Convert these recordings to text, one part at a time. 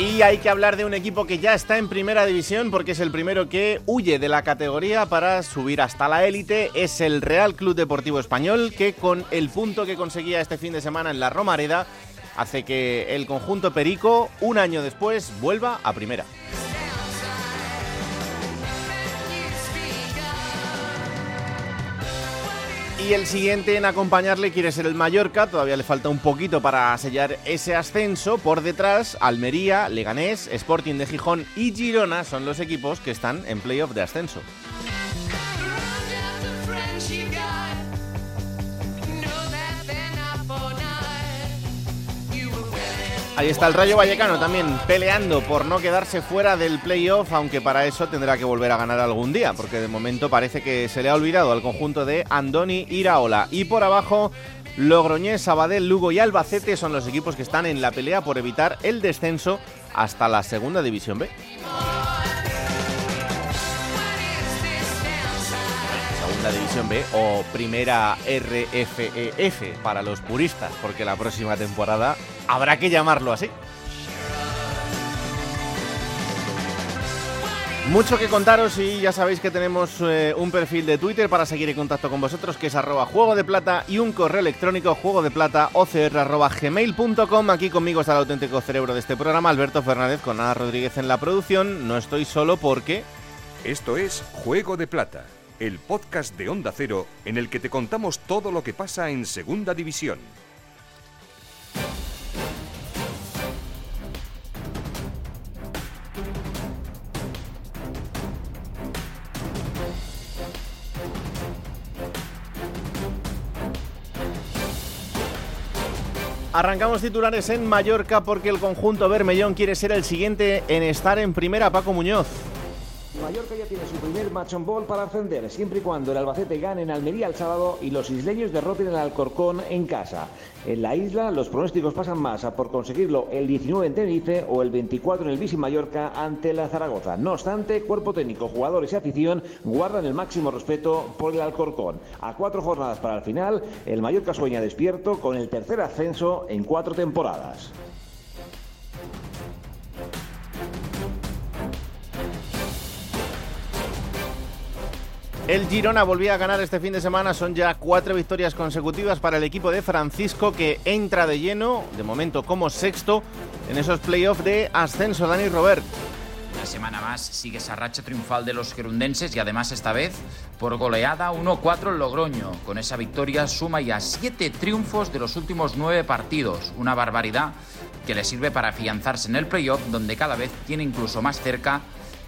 Y hay que hablar de un equipo que ya está en primera división porque es el primero que huye de la categoría para subir hasta la élite. Es el Real Club Deportivo Español que con el punto que conseguía este fin de semana en la Romareda hace que el conjunto Perico un año después vuelva a primera. Y el siguiente en acompañarle quiere ser el Mallorca, todavía le falta un poquito para sellar ese ascenso. Por detrás, Almería, Leganés, Sporting de Gijón y Girona son los equipos que están en playoff de ascenso. Ahí está el Rayo Vallecano también peleando por no quedarse fuera del playoff, aunque para eso tendrá que volver a ganar algún día, porque de momento parece que se le ha olvidado al conjunto de Andoni Iraola. Y por abajo, Logroñés, Sabadell, Lugo y Albacete son los equipos que están en la pelea por evitar el descenso hasta la segunda división B. Segunda División B o Primera RFEF para los puristas, porque la próxima temporada habrá que llamarlo así. Mucho que contaros y ya sabéis que tenemos eh, un perfil de Twitter para seguir en contacto con vosotros que es arroba juego de plata y un correo electrónico juego de plata gmail.com. Aquí conmigo está el auténtico cerebro de este programa, Alberto Fernández con Ana Rodríguez en la producción. No estoy solo porque... Esto es Juego de Plata, el podcast de Onda Cero en el que te contamos todo lo que pasa en Segunda División. Arrancamos titulares en Mallorca porque el conjunto Bermellón quiere ser el siguiente en estar en primera Paco Muñoz. Mallorca ya tiene su primer match on ball para ascender, siempre y cuando el Albacete gane en Almería el sábado y los isleños derroten al Alcorcón en casa. En la isla, los pronósticos pasan más a por conseguirlo el 19 en Tenerife o el 24 en el Bici Mallorca ante la Zaragoza. No obstante, cuerpo técnico, jugadores y afición guardan el máximo respeto por el Alcorcón. A cuatro jornadas para el final, el Mallorca sueña despierto con el tercer ascenso en cuatro temporadas. El Girona volvía a ganar este fin de semana, son ya cuatro victorias consecutivas para el equipo de Francisco que entra de lleno, de momento como sexto, en esos playoffs de ascenso. Dani Robert. Una semana más sigue esa racha triunfal de los gerundenses y además esta vez por goleada 1-4 en Logroño. Con esa victoria suma ya siete triunfos de los últimos nueve partidos. Una barbaridad que le sirve para afianzarse en el playoff donde cada vez tiene incluso más cerca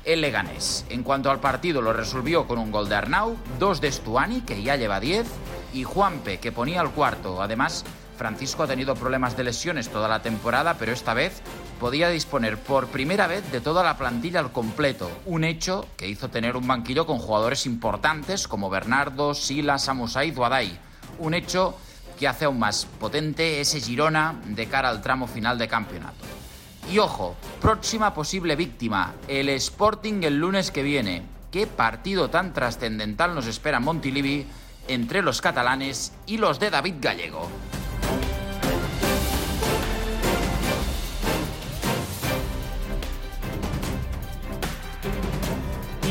el Leganés. En cuanto al partido, lo resolvió con un gol de Arnau, dos de Stuani, que ya lleva 10, y Juanpe, que ponía el cuarto. Además, Francisco ha tenido problemas de lesiones toda la temporada, pero esta vez podía disponer por primera vez de toda la plantilla al completo, un hecho que hizo tener un banquillo con jugadores importantes como Bernardo, Sila, Samusai y Duadai. Un hecho que hace aún más potente ese Girona de cara al tramo final de campeonato. Y ojo, próxima posible víctima, el Sporting el lunes que viene. ¿Qué partido tan trascendental nos espera Montilivi entre los catalanes y los de David Gallego?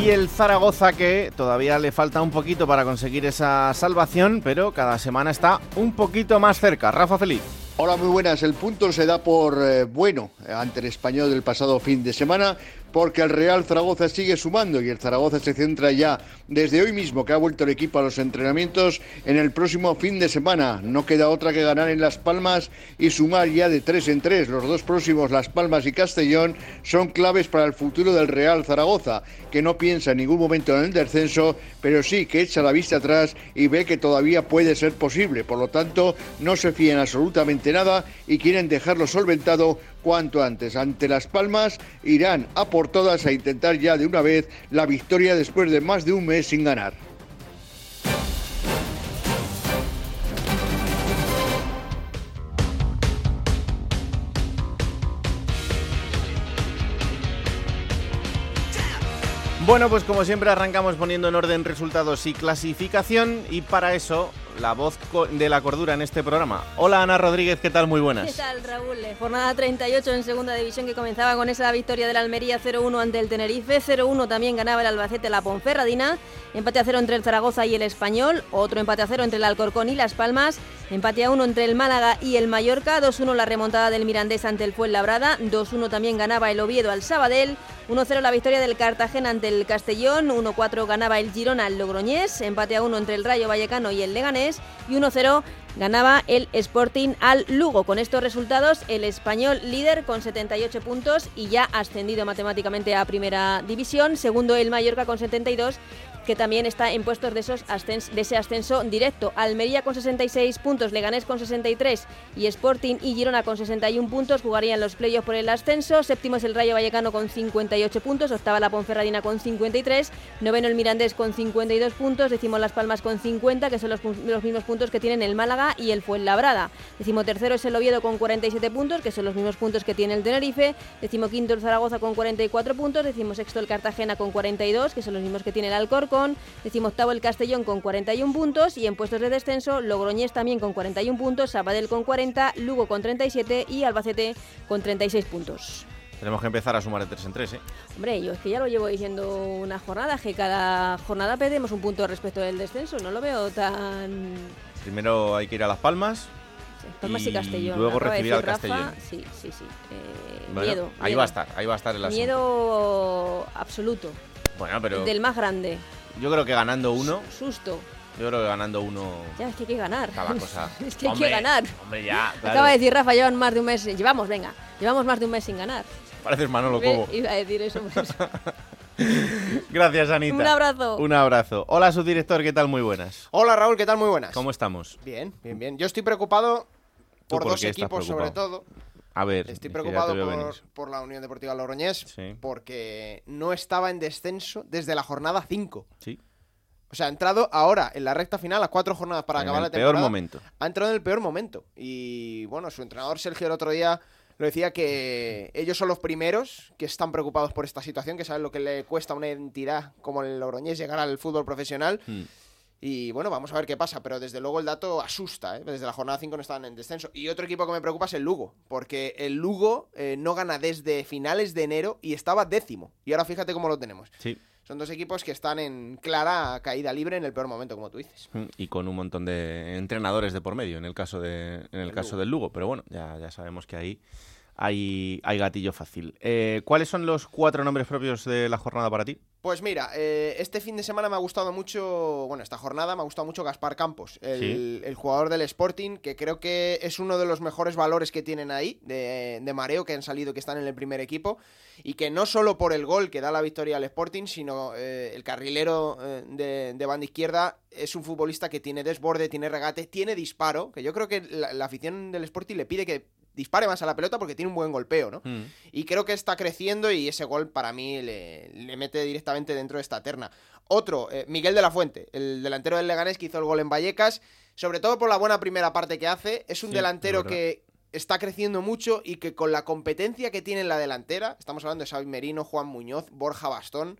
Y el Zaragoza que todavía le falta un poquito para conseguir esa salvación, pero cada semana está un poquito más cerca. Rafa Feliz. Hola, muy buenas. El punto se da por eh, bueno ante el español del pasado fin de semana porque el Real Zaragoza sigue sumando y el Zaragoza se centra ya desde hoy mismo que ha vuelto el equipo a los entrenamientos en el próximo fin de semana. No queda otra que ganar en Las Palmas y sumar ya de tres en tres. Los dos próximos, Las Palmas y Castellón, son claves para el futuro del Real Zaragoza, que no piensa en ningún momento en el descenso, pero sí que echa la vista atrás y ve que todavía puede ser posible. Por lo tanto, no se absolutamente absolutamente nada y quieren dejarlo solventado cuanto antes. Ante Las Palmas irán a por todas a intentar ya de una vez la victoria después de más de un mes sin ganar. Bueno, pues como siempre arrancamos poniendo en orden resultados y clasificación y para eso la voz de la cordura en este programa. Hola Ana Rodríguez, ¿qué tal? Muy buenas. ¿Qué tal Raúl? Jornada 38 en segunda división que comenzaba con esa victoria del Almería 0-1 ante el Tenerife, 0-1 también ganaba el Albacete la Ponferradina, empate a 0 entre el Zaragoza y el Español, otro empate a 0 entre el Alcorcón y Las Palmas, empate a 1 entre el Málaga y el Mallorca, 2-1 la remontada del Mirandés ante el Fuenlabrada, 2-1 también ganaba el Oviedo al Sabadell, 1-0 la victoria del Cartagena ante el Castellón, 1-4 ganaba el Girona al Logroñés, empate a 1 entre el Rayo Vallecano y el Leganés y 1-0 ganaba el Sporting al Lugo. Con estos resultados, el español líder con 78 puntos y ya ascendido matemáticamente a Primera División. Segundo, el Mallorca con 72 que también está en puestos de, ese ascenso directo. Almería con 66 puntos, Leganés con 63 y Sporting y Girona con 61 puntos jugarían los playoffs por el ascenso. Séptimo es el Rayo Vallecano con 58 puntos, octava la Ponferradina con 53, noveno el Mirandés con 52 puntos, decimos Las Palmas con 50, que son los, mismos puntos que tienen el Málaga y el Fuenlabrada. Decimo tercero es el Oviedo con 47 puntos, que son los mismos puntos que tiene el Tenerife. Decimo quinto el Zaragoza con 44 puntos, decimo sexto el Cartagena con 42, que son los mismos que tiene el Alcor con decimoctavo el Castellón con 41 puntos y en puestos de descenso Logroñés también con 41 puntos, Sabadell con 40, Lugo con 37 y Albacete con 36 puntos. Tenemos que empezar a sumar de 3 en 3, ¿eh? Hombre, yo es que ya lo llevo diciendo una jornada, que cada jornada perdemos un punto respecto del descenso, no lo veo tan... Primero hay que ir a Las Palmas, Palmas y, Castellón. Luego recibir al Castellón. Sí, sí, sí. Eh, miedo. Ahí va a estar, ahí va a estar el asunto. Miedo absoluto. Bueno, pero. Del más grande. Yo creo que ganando uno. Susto. Yo creo que ganando uno. Ya, es que hay que ganar. Cada cosa. es que hay que ganar. Hombre, ya. Acaba de decir Rafa, llevan más de un mes. Llevamos, venga. Llevamos más de un mes sin ganar. Pareces Manolo Cobo. Iba a decir eso. Pues. Gracias, Anita. Un abrazo. Un abrazo. Hola, subdirector, ¿qué tal? Muy buenas. Hola, Raúl, ¿qué tal? Muy buenas. ¿Cómo estamos? Bien, bien, bien. Yo estoy preocupado por, dos equipos, sobre todo. A ver, estoy preocupado por, la Unión Deportiva Logroñés porque no estaba en descenso desde la jornada 5. Sí. O sea, ha entrado ahora en la recta final a cuatro jornadas para acabar la temporada. peor momento. Ha entrado en el peor momento. Y bueno, su entrenador Sergio el otro día lo decía que ellos son los primeros que están preocupados por esta situación, que saben lo que le cuesta a una entidad como el Logroñés llegar al fútbol profesional. Hmm. Y bueno, vamos a ver qué pasa, pero desde luego el dato asusta, ¿eh? desde la jornada 5 no estaban en descenso. Y otro equipo que me preocupa es el Lugo, porque el Lugo eh, no gana desde finales de enero y estaba décimo. Y ahora fíjate cómo lo tenemos. Sí. Son dos equipos que están en clara caída libre en el peor momento, como tú dices. Mm, y con un montón de entrenadores de por medio, en el caso, de, en el, caso del Lugo. Pero bueno, ya, ya sabemos que ahí hay, hay gatillo fácil. Eh, ¿Cuáles son los cuatro nombres propios de la jornada para ti? Pues mira, eh, este fin de semana me ha gustado mucho, bueno, esta jornada me ha gustado mucho Gaspar Campos, el, jugador del Sporting, que creo que es uno de los mejores valores que tienen ahí, de, mareo, que han salido, que están en el primer equipo, y que no solo por el gol que da la victoria al Sporting, sino eh, el carrilero de, de, banda izquierda es un futbolista que tiene desborde, tiene regate, tiene disparo, que yo creo que la afición del Sporting le pide que dispare más a la pelota porque tiene un buen golpeo, ¿no? Mm. Y creo que está creciendo y ese gol para mí le, mete directamente dentro de esta terna. Otro, eh, Miguel de la Fuente, el delantero del Leganés que hizo el gol en Vallecas, sobre todo por la buena primera parte que hace, es un delantero que está creciendo mucho y que con la competencia que tiene en la delantera, estamos hablando de Xavi Merino, Juan Muñoz, Borja Bastón,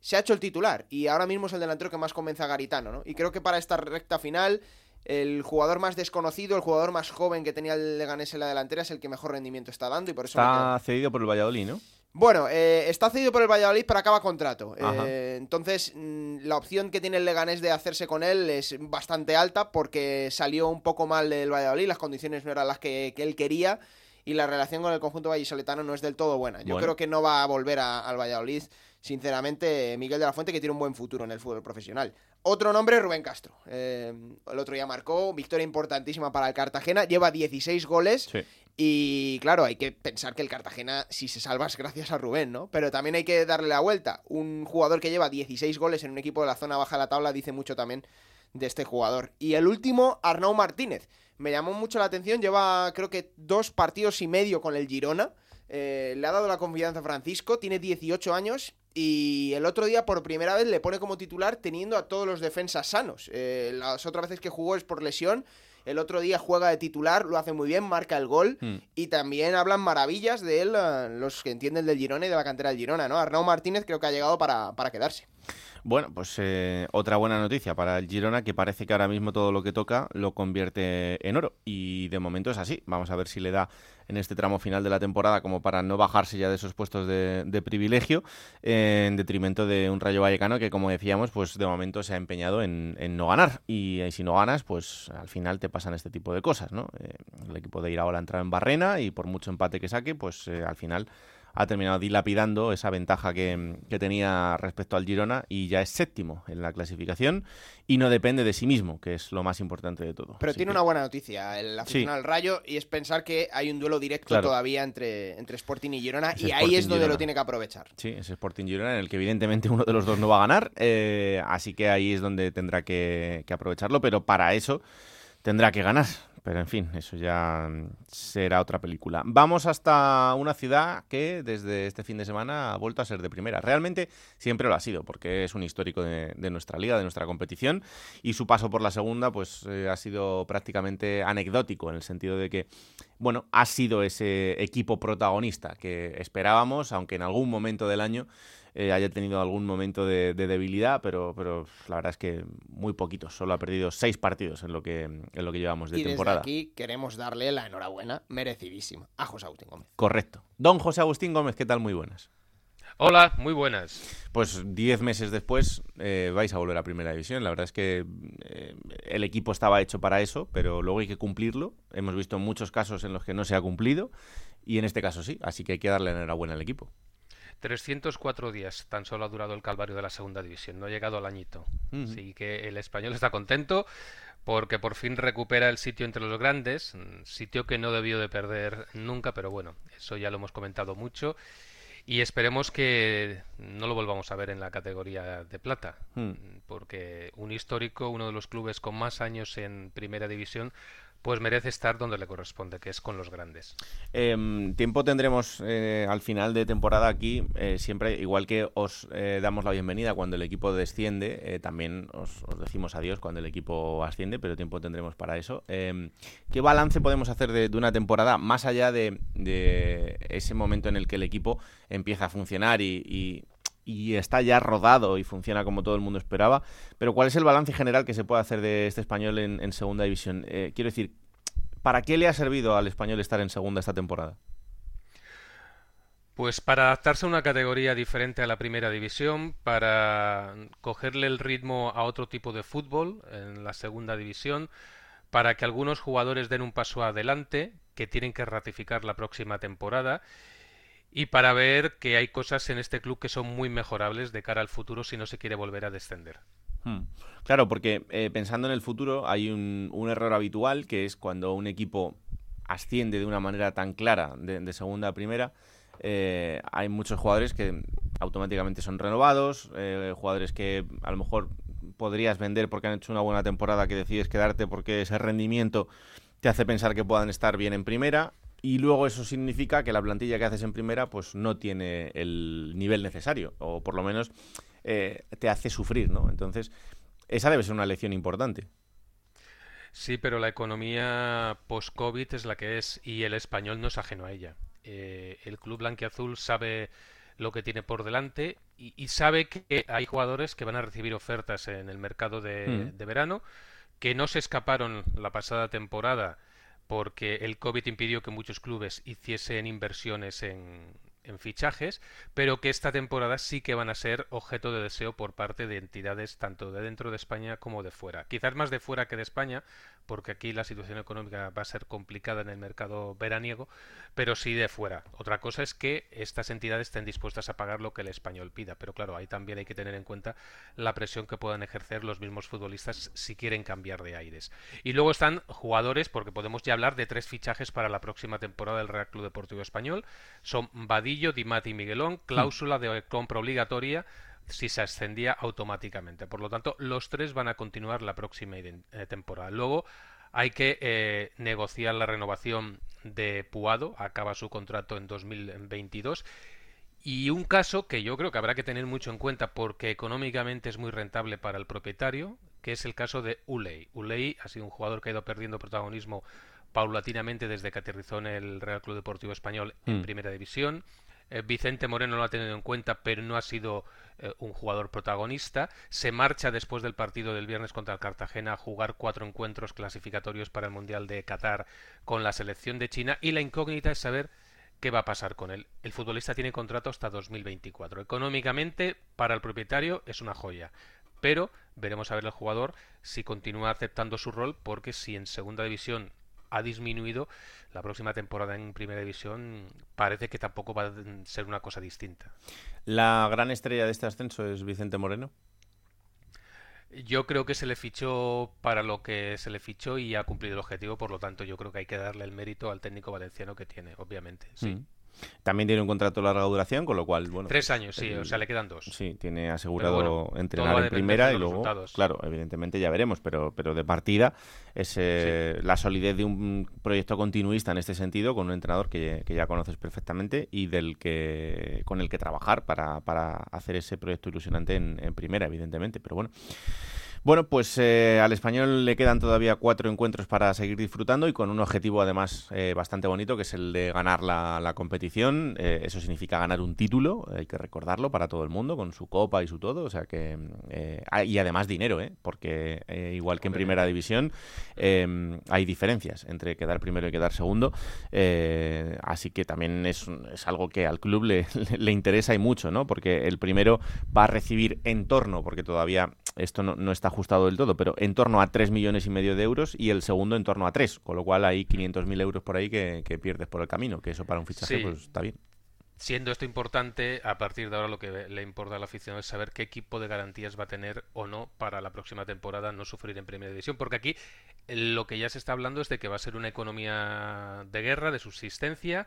se ha hecho el titular y ahora mismo es el delantero que más convence a Garitano, ¿no? Y creo que para esta recta final el jugador más desconocido, el jugador más joven que tenía el Leganés en la delantera es el que mejor rendimiento está dando y por eso está cedido por el Valladolid, ¿no? Bueno, eh, está cedido por el Valladolid, pero acaba contrato. Eh, entonces, mm, la opción que tiene el Leganés de hacerse con él es bastante alta porque salió un poco mal del Valladolid, las condiciones no eran las que, él quería y la relación con el conjunto vallisoletano no es del todo buena. Yo creo que no va a volver al Valladolid, sinceramente, Miguel de la Fuente, que tiene un buen futuro en el fútbol profesional. Otro nombre, Rubén Castro. Eh, el otro día marcó, victoria importantísima para el Cartagena, lleva 16 goles. Y claro, hay que pensar que el Cartagena, si se salva, es gracias a Rubén, ¿no? Pero también hay que darle la vuelta. Un jugador que lleva 16 goles en un equipo de la zona baja de la tabla dice mucho también de este jugador. Y el último, Arnau Martínez. me llamó mucho la atención. Lleva, creo que, dos partidos y medio con el Girona. Eh, le ha dado la confianza a Francisco, tiene 18 años y el otro día por primera vez le pone como titular teniendo a todos los defensas sanos. Eh, las otras veces que jugó es por lesión. El otro día juega de titular, lo hace muy bien, marca el gol Hmm. y también hablan maravillas de él eh, los que entienden del Girona y de la cantera del Girona, ¿no? Arnau Martínez creo que ha llegado para, para quedarse. Bueno, pues eh, otra buena noticia para el Girona, que parece que ahora mismo todo lo que toca lo convierte en oro. Y de momento es así. Vamos a ver si le da en este tramo final de la temporada como para no bajarse ya de esos puestos de, privilegio, en detrimento de un Rayo Vallecano que, como decíamos, pues de momento se ha empeñado en, en no ganar. Y, eh, si no ganas, pues al final te pasan este tipo de cosas, ¿no? Eh, el equipo de Iraola ha entrado en barrena y por mucho empate que saque, pues eh, al final ha terminado dilapidando esa ventaja que, que, tenía respecto al Girona y ya es séptimo en la clasificación y no depende de sí mismo, que es lo más importante de todo. Pero Así tiene que... una buena noticia el aficionado sí. al Rayo y es pensar que hay un duelo directo claro. todavía entre, entre Sporting y Girona ese y Sporting ahí es donde Girona. lo tiene que aprovechar. Sí, es Sporting Girona en el que evidentemente uno de los dos no va a ganar, eh, así que ahí es donde tendrá que, que aprovecharlo, pero para eso tendrá que ganar. Pero en fin, eso ya será otra película. Vamos hasta una ciudad que desde este fin de semana ha vuelto a ser de primera. Realmente siempre lo ha sido, porque es un histórico de, de nuestra liga, de nuestra competición, y su paso por la segunda pues eh, ha sido prácticamente anecdótico, en el sentido de que, bueno, ha sido ese equipo protagonista que esperábamos, aunque en algún momento del año eh, haya tenido algún momento de, de, debilidad, pero, pero la verdad es que muy poquitos. Solo ha perdido seis partidos en lo que, en lo que llevamos de y temporada. Desde aquí queremos darle la enhorabuena merecidísima a José Agustín Gómez. Correcto. Don José Agustín Gómez, ¿qué tal? Muy buenas. Hola, muy buenas. Pues diez meses después eh, vais a volver a Primera División. La verdad es que eh, el equipo estaba hecho para eso, pero luego hay que cumplirlo. Hemos visto muchos casos en los que no se ha cumplido y en este caso sí, así que hay que darle enhorabuena al equipo. 304 días tan solo ha durado el calvario de la segunda división, no ha llegado al añito. Uh -huh. Así que el español está contento porque por fin recupera el sitio entre los grandes, sitio que no debió de perder nunca, pero bueno, eso ya lo hemos comentado mucho. Y esperemos que no lo volvamos a ver en la categoría de plata, Hmm. porque un histórico, uno de los clubes con más años en primera división, pues merece estar donde le corresponde, que es con los grandes. Eh, tiempo tendremos eh, al final de temporada aquí, eh, siempre, igual que os eh, damos la bienvenida cuando el equipo desciende, también os, os, decimos adiós cuando el equipo asciende, pero tiempo tendremos para eso. Eh, ¿Qué balance podemos hacer de, una temporada, más allá de, ese momento en el que el equipo empieza a funcionar y y está ya rodado y funciona como todo el mundo esperaba. Pero ¿cuál es el balance general que se puede hacer de este español en, segunda división? Eh, quiero decir, ¿para qué le ha servido al español estar en segunda esta temporada? Pues para adaptarse a una categoría diferente a la primera división, para cogerle el ritmo a otro tipo de fútbol en la segunda división, para que algunos jugadores den un paso adelante que tienen que ratificar la próxima temporada y para ver que hay cosas en este club que son muy mejorables de cara al futuro si no se quiere volver a descender. Hmm. Claro, porque eh, pensando en el futuro hay un, un, error habitual que es cuando un equipo asciende de una manera tan clara de, segunda a primera, eh, hay muchos jugadores que automáticamente son renovados, eh, jugadores que a lo mejor podrías vender porque han hecho una buena temporada que decides quedarte porque ese rendimiento te hace pensar que puedan estar bien en primera y luego eso significa que la plantilla que haces en primera pues no tiene el nivel necesario o por lo menos eh, te hace sufrir, ¿no? Entonces esa debe ser una lección importante. Sí, pero la economía post-COVID es la que es y el español no es ajeno a ella. Eh, el club blanquiazul sabe lo que tiene por delante y, y, sabe que hay jugadores que van a recibir ofertas en el mercado de, mm. de verano que no se escaparon la pasada temporada porque el COVID impidió que muchos clubes hiciesen inversiones en, en, fichajes, pero que esta temporada sí que van a ser objeto de deseo por parte de entidades tanto de dentro de España como de fuera. Quizás más de fuera que de España, porque aquí la situación económica va a ser complicada en el mercado veraniego, pero sí de fuera. Otra cosa es que estas entidades estén dispuestas a pagar lo que el español pida, pero claro, ahí también hay que tener en cuenta la presión que puedan ejercer los mismos futbolistas si quieren cambiar de aires. Y luego están jugadores, porque podemos ya hablar de tres fichajes para la próxima temporada del Real Club Deportivo Español. Son Vadillo, Dimati y Miguelón, cláusula de compra obligatoria si se ascendía automáticamente. Por lo tanto, los tres van a continuar la próxima eh, temporada. Luego hay que eh, negociar la renovación de Puado, acaba su contrato en 2022. Y un caso que yo creo que habrá que tener mucho en cuenta porque económicamente es muy rentable para el propietario, que es el caso de Uley. Uley ha sido un jugador que ha ido perdiendo protagonismo paulatinamente desde que aterrizó en el Real Club Deportivo Español en mm. Primera División. Eh, Vicente Moreno lo ha tenido en cuenta, pero no ha sido eh, un jugador protagonista. Se marcha después del partido del viernes contra el Cartagena a jugar cuatro encuentros clasificatorios para el Mundial de Qatar con la selección de China y la incógnita es saber qué va a pasar con él. El futbolista tiene contrato hasta 2024. Económicamente, para el propietario es una joya. Pero veremos a ver el jugador si continúa aceptando su rol, porque si en segunda división ha disminuido, la próxima temporada en Primera División parece que tampoco va a ser una cosa distinta. ¿La gran estrella de este ascenso es Vicente Moreno? Yo creo que se le fichó para lo que se le fichó y ha cumplido el objetivo, por lo tanto yo creo que hay que darle el mérito al técnico valenciano que tiene, obviamente. Sí. Mm. También tiene un contrato de larga duración, con lo cual, bueno. Tres años, sí, o sea, le quedan dos. Sí, tiene asegurado entrenar en primera y luego, claro, evidentemente ya veremos, pero, pero de partida es eh, la solidez de un proyecto continuista en este sentido, con un entrenador que, ya conoces perfectamente y del que con el que trabajar para, para hacer ese proyecto ilusionante en, en primera, evidentemente. Pero bueno. Bueno, pues eh, al español le quedan todavía cuatro encuentros para seguir disfrutando y con un objetivo además eh, bastante bonito que es el de ganar la, competición. Eh, eso significa ganar un título, hay que recordarlo para todo el mundo, con su copa y su todo. O sea que y además dinero, ¿eh? porque igual que en primera división hay diferencias entre quedar primero y quedar segundo. así que también es, es, algo que al club le, le interesa y mucho, ¿no? Porque el primero va a recibir en torno, porque todavía esto no, está ajustado del todo, pero en torno a 3 millones y medio de euros y el segundo en torno a 3, con lo cual hay 500.000 euros por ahí que, pierdes por el camino, que eso para un fichaje pues está bien. Siendo esto importante, a partir de ahora lo que le importa a la afición es saber qué equipo de garantías va a tener o no para la próxima temporada no sufrir en Primera División, porque aquí lo que ya se está hablando es de que va a ser una economía de guerra, de subsistencia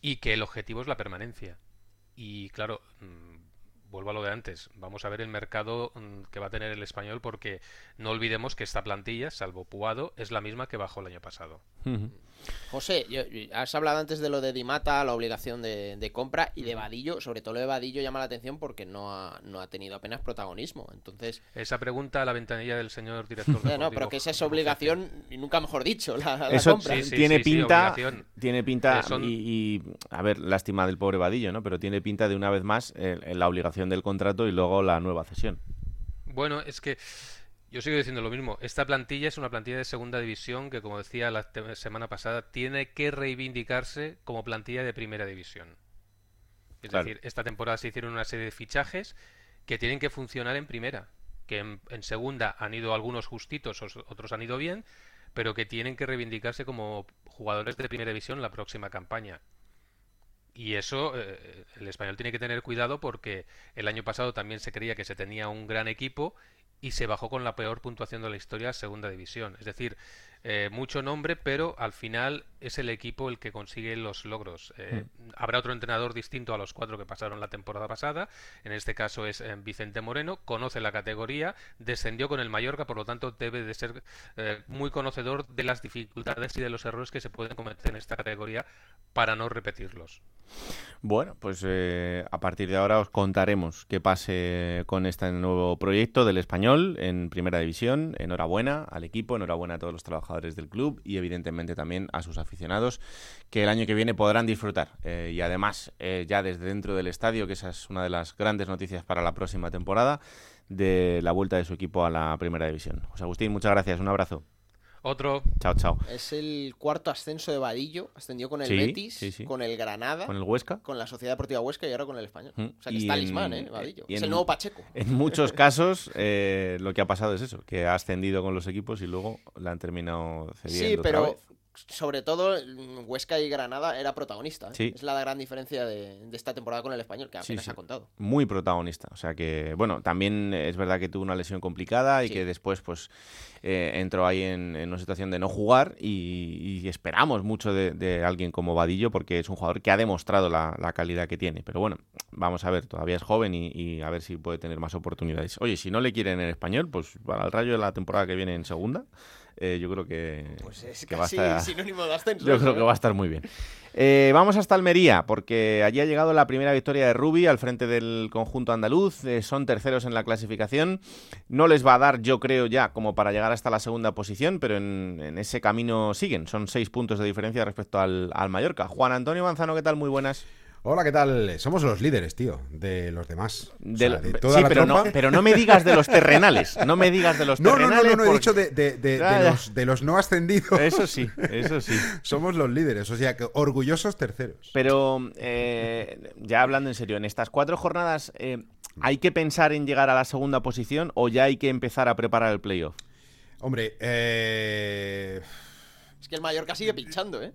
y que el objetivo es la permanencia. Y claro, mm, vuelvo a lo de antes, vamos a ver el mercado mm, que va a tener el español porque no olvidemos que esta plantilla, salvo Puado, es la misma que bajó el año pasado. José, has hablado antes de lo de Dimata, la obligación de, compra y de Vadillo, sobre todo lo de Vadillo llama la atención porque no ha, no ha tenido apenas protagonismo. Entonces, esa pregunta a la ventanilla del señor director. no, no, pero que esa es obligación y nunca mejor dicho la, Eso compra. tiene, pinta, tiene pinta, y, a ver, lástima del pobre Vadillo, ¿no? Pero tiene pinta de una vez más eh, la obligación del contrato y luego la nueva cesión. Bueno, es que yo sigo diciendo lo mismo. Esta plantilla es una plantilla de segunda división que, como decía la semana pasada, tiene que reivindicarse como plantilla de primera división. Es decir, esta temporada se hicieron una serie de fichajes que tienen que funcionar en primera. Que en, segunda han ido algunos justitos, otros han ido bien, pero que tienen que reivindicarse como jugadores de primera división la próxima campaña. Y eso eh, el español tiene que tener cuidado porque el año pasado también se creía que se tenía un gran equipo y se bajó con la peor puntuación de la historia a segunda división. Es decir, eh, mucho nombre, pero al final es el equipo el que consigue los logros. Eh, hmm. Habrá otro entrenador distinto a los cuatro que pasaron la temporada pasada. En este caso es eh, Vicente Moreno, conoce la categoría, descendió con el Mallorca, por lo tanto debe de ser muy conocedor de las dificultades y de los errores que se pueden cometer en esta categoría para no repetirlos. Bueno, pues a partir de ahora os contaremos qué pase con este nuevo proyecto del español en Primera División. Enhorabuena al equipo, enhorabuena a todos los trabajadores del club y evidentemente también a sus aficionados que el año que viene podrán disfrutar. Eh, y además, eh, ya desde dentro del estadio, que esa es una de las grandes noticias para la próxima temporada, de la vuelta de su equipo a la primera división. José Agustín, muchas gracias, un abrazo. Otro. Chao, chao. Es el cuarto ascenso de Vadillo. Ascendió con el Betis, con el Granada. Con el Huesca. Con la Sociedad Deportiva Huesca y ahora con el Español. Mm. O sea que está Lismán, ¿eh? Vadillo. es el nuevo Pacheco. En muchos casos eh, lo que ha pasado es eso, que ha ascendido con los equipos y luego la han terminado cediendo. Sí, pero sobre todo Huesca y Granada era protagonista. ¿eh? Es la gran diferencia de, esta temporada con el español, que apenas ha contado. Muy protagonista. O sea que, bueno, también es verdad que tuvo una lesión complicada y que después, pues, eh, entró ahí en, una situación de no jugar y, esperamos mucho de, alguien como Vadillo porque es un jugador que ha demostrado la, calidad que tiene. Pero bueno, vamos a ver, todavía es joven y, a ver si puede tener más oportunidades. Oye, si no le quieren en español, pues para el rayo de la temporada que viene en segunda eh, yo creo que, Pues es que va a casi estar- sinónimo de ascenso. yo creo que ¿eh? va a estar muy bien. Eh, vamos hasta Almería, porque allí ha llegado la primera victoria de Rubi al frente del conjunto andaluz. Eh, son terceros en la clasificación. No les va a dar, yo creo, ya como para llegar hasta la segunda posición, pero en, en ese camino siguen. Son seis puntos de diferencia respecto al, al Mallorca. Juan Antonio Manzano, ¿qué tal? Muy buenas. Hola, ¿qué tal? Somos los líderes, tío, de los demás. O De sea, lo- de toda sí, la pero no, pero no me digas de los terrenales. No me digas de los No, no, no, terrenales. no, no, he dicho de, de- de- de Ya, ya. los, de los no ascendidos. Eso sí, eso sí. Somos los líderes, o sea, que orgullosos terceros. Pero eh, ya hablando en serio, en estas cuatro jornadas, eh, ¿hay que pensar en llegar a la segunda posición o ya hay que empezar a preparar el playoff? Hombre, eh, Es que el Mallorca sigue pinchando, ¿eh?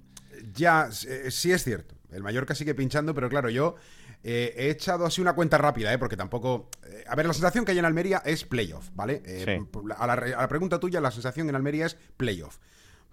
ya, eh, sí es cierto. El Mallorca sigue pinchando, pero claro, yo eh, he echado así una cuenta rápida, ¿eh? porque tampoco... eh, a ver, la sensación que hay en Almería es playoff, ¿vale? Eh, Sí. a, la, a la pregunta tuya, la sensación en Almería es playoff.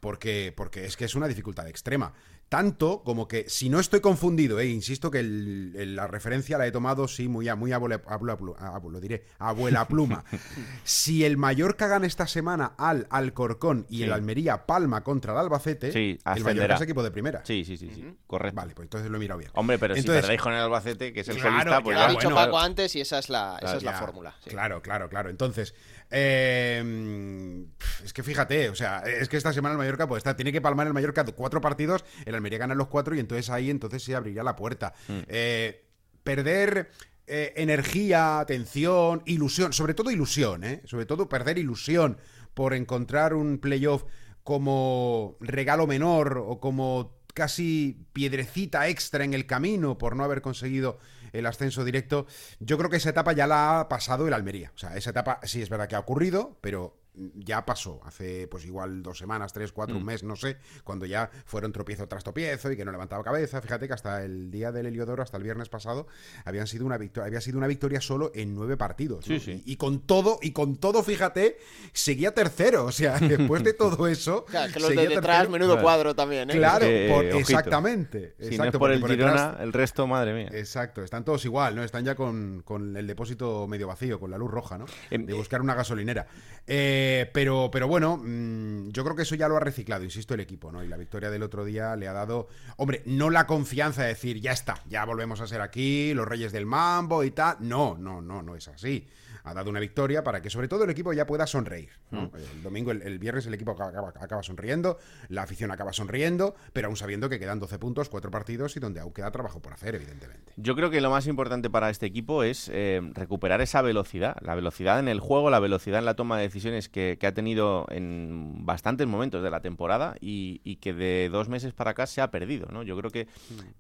Porque, porque es que es una dificultad extrema. Tanto como que, si no estoy confundido, eh, insisto que el- el- la referencia la he tomado, sí, muy, a, muy abuela, abuela plu- a- lo diré, abuela pluma. si el Mallorca gana esta semana al Alcorcón y Sí. el Almería palma contra el Albacete, Sí, el Mallorca ascenderá. es equipo de primera. Sí, sí, sí, sí. Correcto. Vale, pues entonces lo he mirado bien. Hombre, pero Entonces- si perdéis con el Albacete, que es el Claro, colista, pues Lo ya, ha dicho bueno, Paco antes y esa es la, esa es la Ya, fórmula. sí. Claro, claro, claro. Entonces, eh, es que fíjate, o sea, es que esta semana el Mallorca pues está, tiene que palmar el Mallorca de cuatro partidos, el Almería gana los cuatro y entonces ahí entonces se abriría la puerta. Eh, perder eh, energía, atención, ilusión, sobre todo ilusión, ¿eh? Sobre todo perder ilusión por encontrar un playoff como regalo menor o como casi piedrecita extra en el camino por no haber conseguido el ascenso directo, yo creo que esa etapa ya la ha pasado el Almería. O sea, esa etapa sí es verdad que ha ocurrido, pero ya pasó hace pues igual dos semanas, tres, cuatro, un mes, no sé, cuando ya fueron tropiezo tras tropiezo y que no levantaba cabeza. Fíjate que hasta el día del Heliodoro, hasta el viernes pasado, habían sido una victoria, había sido una victoria solo en nueve partidos. ¿no? Sí, sí. Y, y con todo, y con todo, fíjate, seguía tercero. O sea, después de todo eso. Claro, que los de seguía detrás, tercero. menudo cuadro también, ¿eh? Claro, por- ojito. exactamente. Si no es exacto, por el por Girona, detrás- el resto, madre mía. Exacto, están todos igual, ¿no? Están ya con, con el depósito medio vacío, con la luz roja, ¿no? Em, De buscar una gasolinera. Eh, pero, pero bueno, mm, yo creo que eso ya lo ha reciclado, insisto, el equipo, ¿no? Y la victoria del otro día le ha dado, hombre, no la confianza de decir, ya está, ya volvemos a ser aquí, los reyes del mambo y tal. No, no, no, no es así. Ha dado una victoria para que sobre todo el equipo ya pueda sonreír. ¿no? El domingo, el, el viernes el equipo acaba, acaba sonriendo, la afición acaba sonriendo, pero aún sabiendo que quedan 12 puntos, 4 partidos y donde aún queda trabajo por hacer, evidentemente. Yo creo que lo más importante para este equipo es eh, recuperar esa velocidad, la velocidad en el juego, la velocidad en la toma de decisiones que, que ha tenido en bastantes momentos de la temporada y, y que de dos meses para acá se ha perdido. ¿no? Yo creo que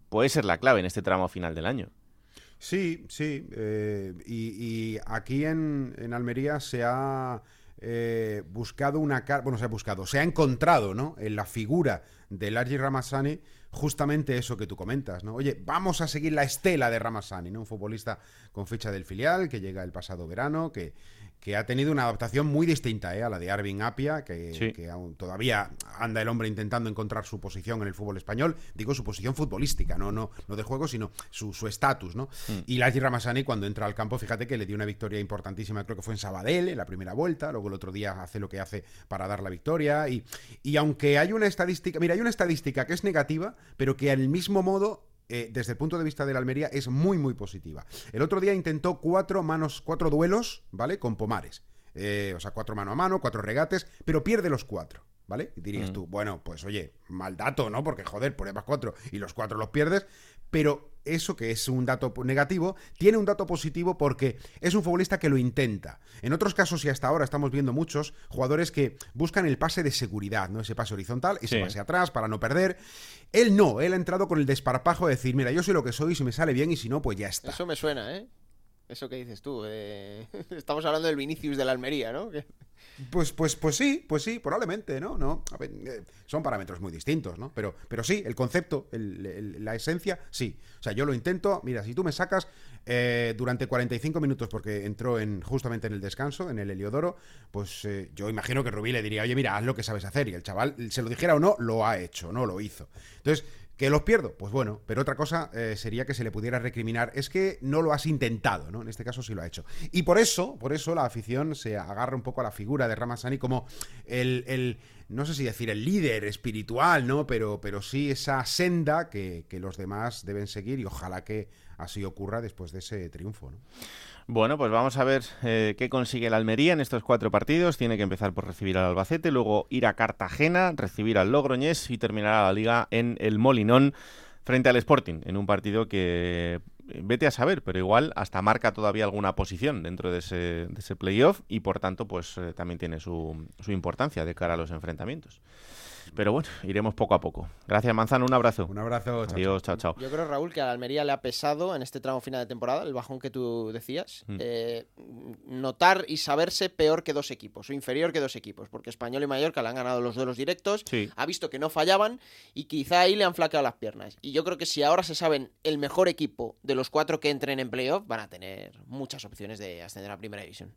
puede ser la clave en este tramo final del año. Sí, sí. eh, y, y aquí en, en Almería se ha eh, buscado una cara, bueno, se ha buscado, se ha encontrado, ¿no? En la figura de Largi Ramassani justamente eso que tú comentas, ¿no? Oye, vamos a seguir la estela de Ramassani, ¿no? Un futbolista con ficha del filial que llega el pasado verano, que, que ha tenido una adaptación muy distinta ¿eh? a la de Arvin Apia, que, Sí. que aún todavía anda el hombre intentando encontrar su posición en el fútbol español. Digo su posición futbolística, no, no, no de juego, sino su su estatus, ¿no? Y Largi Ramassani, cuando entra al campo, fíjate que le dio una victoria importantísima, creo que fue en Sabadell, en la primera vuelta, luego el otro día hace lo que hace para dar la victoria. Y, y aunque hay una estadística, mira, hay una estadística que es negativa, pero que al mismo modo eh, desde el punto de vista de la Almería, es muy, muy positiva. El otro día intentó cuatro manos, cuatro duelos, ¿vale? Con Pomares. Eh, o sea, cuatro mano a mano, cuatro regates, pero pierde los cuatro, ¿vale? Y dirías Mm. tú, bueno, pues oye, mal dato, ¿no? Porque joder, pruebas cuatro y los cuatro los pierdes, pero eso que es un dato negativo, tiene un dato positivo porque es un futbolista que lo intenta. En otros casos y hasta ahora estamos viendo muchos jugadores que buscan el pase de seguridad, ¿no? Ese pase horizontal, ese Sí. pase atrás para no perder. Él no, él ha entrado con el desparpajo de decir, mira, yo soy lo que soy, si me sale bien y si no, pues ya está. Eso me suena, ¿eh? Eso que dices tú. eh, Estamos hablando del Vinicius de la Almería, ¿no? Pues, pues, pues sí, pues sí, probablemente, ¿no? no eh, son parámetros muy distintos, ¿no? Pero, pero sí, el concepto, la esencia, sí. O sea, yo lo intento. Mira, si tú me sacas eh, durante 45 minutos, porque entró en justamente en el descanso, en el Heliodoro, pues yo imagino que Rubí le diría, oye, mira, haz lo que sabes hacer. Y el chaval, se lo dijera o no, lo ha hecho, no lo hizo. Entonces, ¿Que los pierdo? Pues bueno, pero otra cosa eh, sería que se le pudiera recriminar. Es que no lo has intentado, ¿no? En este caso sí lo ha hecho. Y por eso, por eso la afición se agarra un poco a la figura de Ramasani como el, el no sé si decir el líder espiritual, ¿no? Pero, pero sí esa senda que, que los demás deben seguir y ojalá que así ocurra después de ese triunfo, ¿no? Bueno, pues vamos a ver eh, qué consigue el Almería en estos cuatro partidos. Tiene que empezar por recibir al Albacete, luego ir a Cartagena, recibir al Logroñés y terminar la liga en el Molinón frente al Sporting, en un partido que eh, vete a saber, pero igual hasta marca todavía alguna posición dentro de ese, de ese playoff y por tanto pues eh, también tiene su, su importancia de cara a los enfrentamientos. Pero bueno, iremos poco a poco. Gracias, Manzano. Un abrazo. Un abrazo. Chao, Adiós, chao, chao. Yo creo, Raúl, que a Almería le ha pesado en este tramo final de temporada, el bajón que tú decías, mm. eh, notar y saberse peor que dos equipos, o inferior que dos equipos, porque Español y Mallorca le han ganado los duelos directos, ha visto que no fallaban y quizá ahí le han flaqueado las piernas. Y yo creo que si ahora se saben el mejor equipo de los cuatro que entren en playoff, van a tener muchas opciones de ascender a primera división.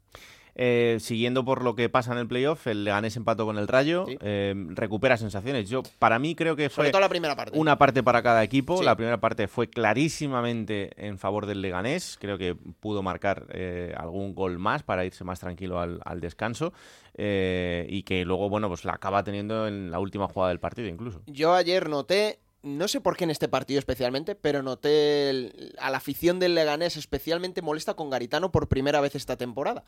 Eh, siguiendo por lo que pasa en el playoff, el Leganés empató con el Rayo, eh, recupera sensaciones. Yo, para mí, creo que fue la primera parte. una parte para cada equipo. La primera parte fue clarísimamente en favor del Leganés. Creo que pudo marcar eh, algún gol más para irse más tranquilo al, descanso. y que luego, bueno, pues la acaba teniendo en la última jugada del partido, incluso. Yo ayer noté no sé por qué en este partido especialmente, pero noté a la afición del Leganés especialmente molesta con Garitano por primera vez esta temporada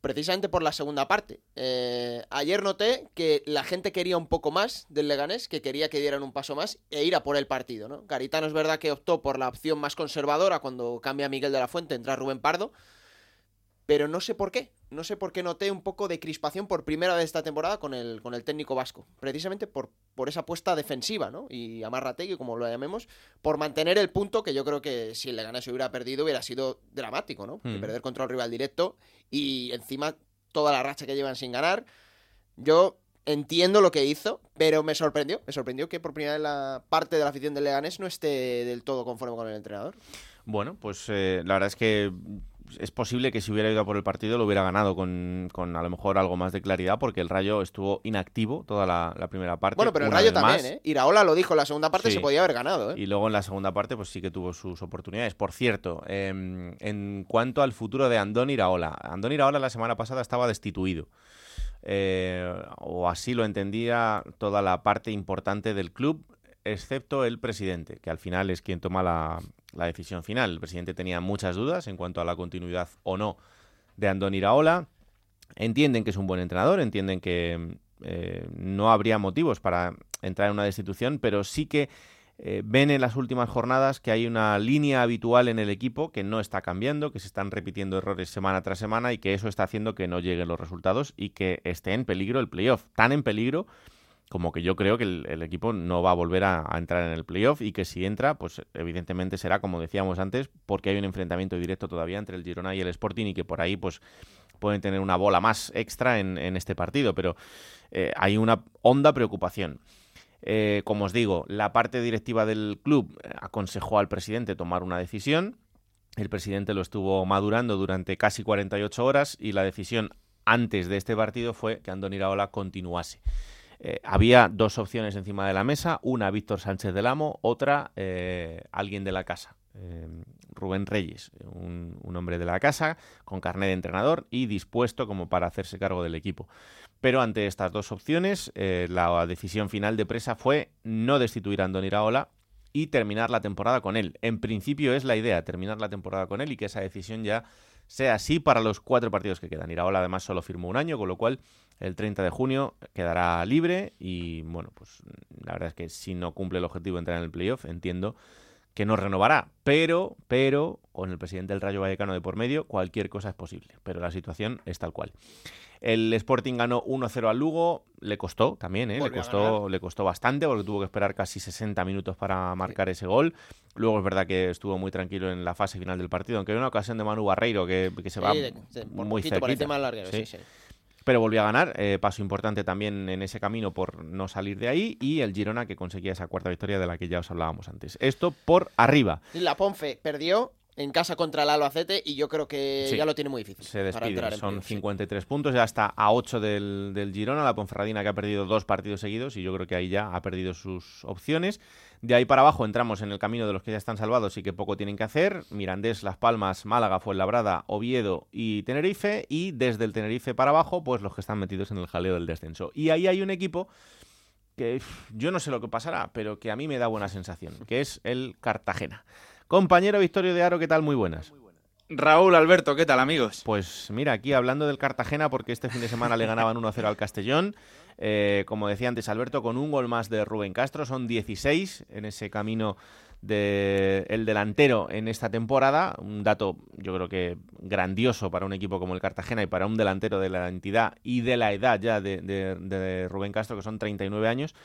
precisamente por la segunda parte. Eh, ayer noté que la gente quería un poco más del Leganés, que quería que dieran un paso más e ir a por el partido. ¿no? Garitano es verdad que optó por la opción más conservadora cuando cambia Miguel de la Fuente, entra Rubén Pardo, pero no sé por qué. No sé por qué noté un poco de crispación por primera vez esta temporada con el, con el técnico vasco. Precisamente por, por esa apuesta defensiva, ¿no? Y amarrategui, como lo llamemos, por mantener el punto que yo creo que si el Leganés hubiera perdido hubiera sido dramático, ¿no? Hmm. Perder contra un rival directo y encima toda la racha que llevan sin ganar. Yo entiendo lo que hizo, pero me sorprendió. Me sorprendió que por primera vez la parte de la afición del Leganés no esté del todo conforme con el entrenador. Bueno, pues eh, la verdad es que es posible que si hubiera ido a por el partido lo hubiera ganado con, a lo mejor algo más de claridad porque el Rayo estuvo inactivo toda la, primera parte. Bueno, pero el Rayo también, ¿eh? Iraola lo dijo en la segunda parte, se podía haber ganado, ¿eh? Y luego en la segunda parte pues sí que tuvo sus oportunidades. Por cierto, em, en cuanto al futuro de Andón Iraola, Andón Iraola la semana pasada estaba destituido. Eh, o así lo entendía toda la parte importante del club excepto el presidente, que al final es quien toma la, decisión final. El presidente tenía muchas dudas en cuanto a la continuidad o no de Andón Iraola. Entienden que es un buen entrenador, entienden que eh, no habría motivos para entrar en una destitución, pero sí que eh, ven en las últimas jornadas que hay una línea habitual en el equipo que no está cambiando, que se están repitiendo errores semana tras semana y que eso está haciendo que no lleguen los resultados y que esté en peligro el playoff. Tan en peligro como que yo creo que el, equipo no va a volver a, entrar en el playoff y que si entra, pues evidentemente será, como decíamos antes, porque hay un enfrentamiento directo todavía entre el Girona y el Sporting y que por ahí pues pueden tener una bola más extra en, este partido, pero eh, hay una honda preocupación. Eh, como os digo, la parte directiva del club eh, aconsejó al presidente tomar una decisión. El presidente lo estuvo madurando durante casi 48 horas y la decisión antes de este partido fue que Andoni Iraola continuase. Eh, había dos opciones encima de la mesa, una Víctor Sánchez del Amo, otra eh, alguien de la casa, eh, Rubén Reyes, un, hombre de la casa con carnet de entrenador y dispuesto como para hacerse cargo del equipo. Pero ante estas dos opciones, la decisión final de presa fue no destituir a Andoni Iraola y terminar la temporada con él. En principio es la idea, terminar la temporada con él y que esa decisión ya sea así para los cuatro partidos que quedan. Iraola además solo firmó un año, con lo cual el 30 de junio quedará libre y bueno, pues la verdad es que si no cumple el objetivo de entrar en el playoff, entiendo que no renovará, pero, pero, con el presidente del Rayo Vallecano de por medio, cualquier cosa es posible, pero la situación es tal cual. El Sporting ganó 1-0 al Lugo, le costó también, ¿eh? le, costó, le costó bastante porque tuvo que esperar casi 60 minutos para marcar ese gol. Luego es verdad que estuvo muy tranquilo en la fase final del partido, aunque hay una ocasión de Manu Barreiro que, se va muy cerquita. Pero volvió a ganar, eh, paso importante también en ese camino por no salir de ahí, y el Girona que conseguía esa cuarta victoria de la que ya os hablábamos antes. Esto por arriba. La Ponfe perdió en casa contra el Albacete y yo creo que Sí. ya lo tiene muy difícil. Se para despide, en son playoff, sí. 53 puntos, ya está a 8 del, del Girona, la Ponferradina que ha perdido dos partidos seguidos y yo creo que ahí ya ha perdido sus opciones. De ahí para abajo entramos en el camino de los que ya están salvados y que poco tienen que hacer, Mirandés, Las Palmas, Málaga, Fuenlabrada, Oviedo y Tenerife y desde el Tenerife para abajo pues los que están metidos en el jaleo del descenso. Y ahí hay un equipo que yo no sé lo que pasará, pero que a mí me da buena sensación, que es el Cartagena. Compañero Victorio de Aro, ¿qué tal? Muy buenas. Raúl, Alberto, ¿qué tal, amigos? Pues mira, aquí hablando del Cartagena, porque este fin de semana le ganaban 1-0 al Castellón. Eh, como decía antes Alberto, con un gol más de Rubén Castro, son 16 en ese camino del delantero en esta temporada. Un dato, yo creo que grandioso para un equipo como el Cartagena y para un delantero de la entidad y de la edad ya de, de- de Rubén Castro, que son 39 años.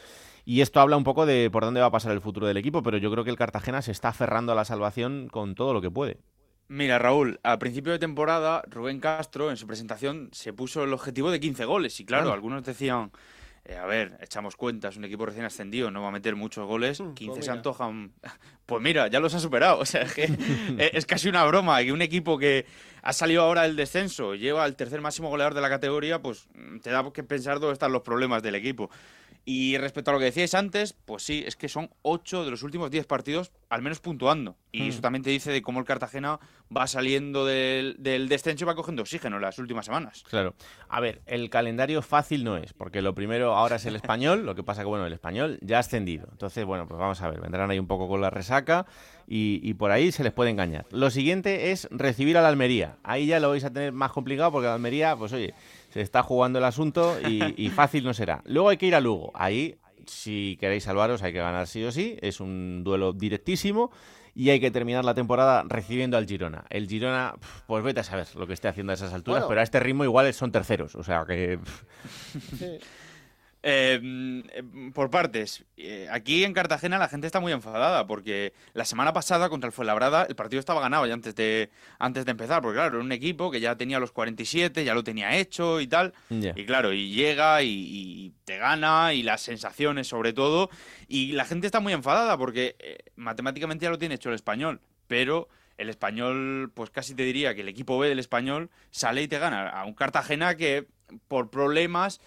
Y esto habla un poco de por dónde va a pasar el futuro del equipo, pero yo creo que el Cartagena se está aferrando a la salvación con todo lo que puede. Mira, Raúl, a principio de temporada, Rubén Castro en su presentación se puso el objetivo de 15 goles. Y claro, Claro. algunos decían, eh, a ver, echamos cuentas, un equipo recién ascendido no va a meter muchos goles, 15 pues se antojan. Pues mira, ya los ha superado. O sea, es que eh, es casi una broma que un equipo que ha salido ahora del descenso, lleva al tercer máximo goleador de la categoría, pues mm, te da que pensar dónde están los problemas del equipo. Y respecto a lo que decíais antes, pues sí, es que son 8 de los últimos 10 partidos al menos puntuando. Y Mm. eso también te dice de cómo el Cartagena va saliendo del, del descenso y va cogiendo oxígeno en las últimas semanas. Claro. A ver, el calendario fácil no es, porque lo primero ahora es el español, lo que pasa que, bueno, el español ya ha ascendido. Entonces, bueno, pues vamos a ver, vendrán ahí un poco con la resaca y, y por ahí se les puede engañar. Lo siguiente es recibir a la Almería. Ahí ya lo vais a tener más complicado porque la Almería, pues oye, se está jugando el asunto y, y fácil no será. Luego hay que ir a Lugo. Ahí, si queréis salvaros, hay que ganar sí o sí. Es un duelo directísimo. Y hay que terminar la temporada recibiendo al Girona. El Girona, pues vete a saber lo que esté haciendo a esas alturas, Bueno. pero a este ritmo igual son terceros. O sea que. Eh, mm, eh, por partes, Eh, aquí en Cartagena la gente está muy enfadada porque la semana pasada contra el Fuenlabrada el partido estaba ganado ya antes de, antes de empezar, porque claro, era un equipo que ya tenía los 47, ya lo tenía hecho y tal. Y claro, y llega y, y te gana y las sensaciones sobre todo. Y la gente está muy enfadada porque eh, matemáticamente ya lo tiene hecho el español, pero el español, pues casi te diría que el equipo B del español sale y te gana a un Cartagena que por problemas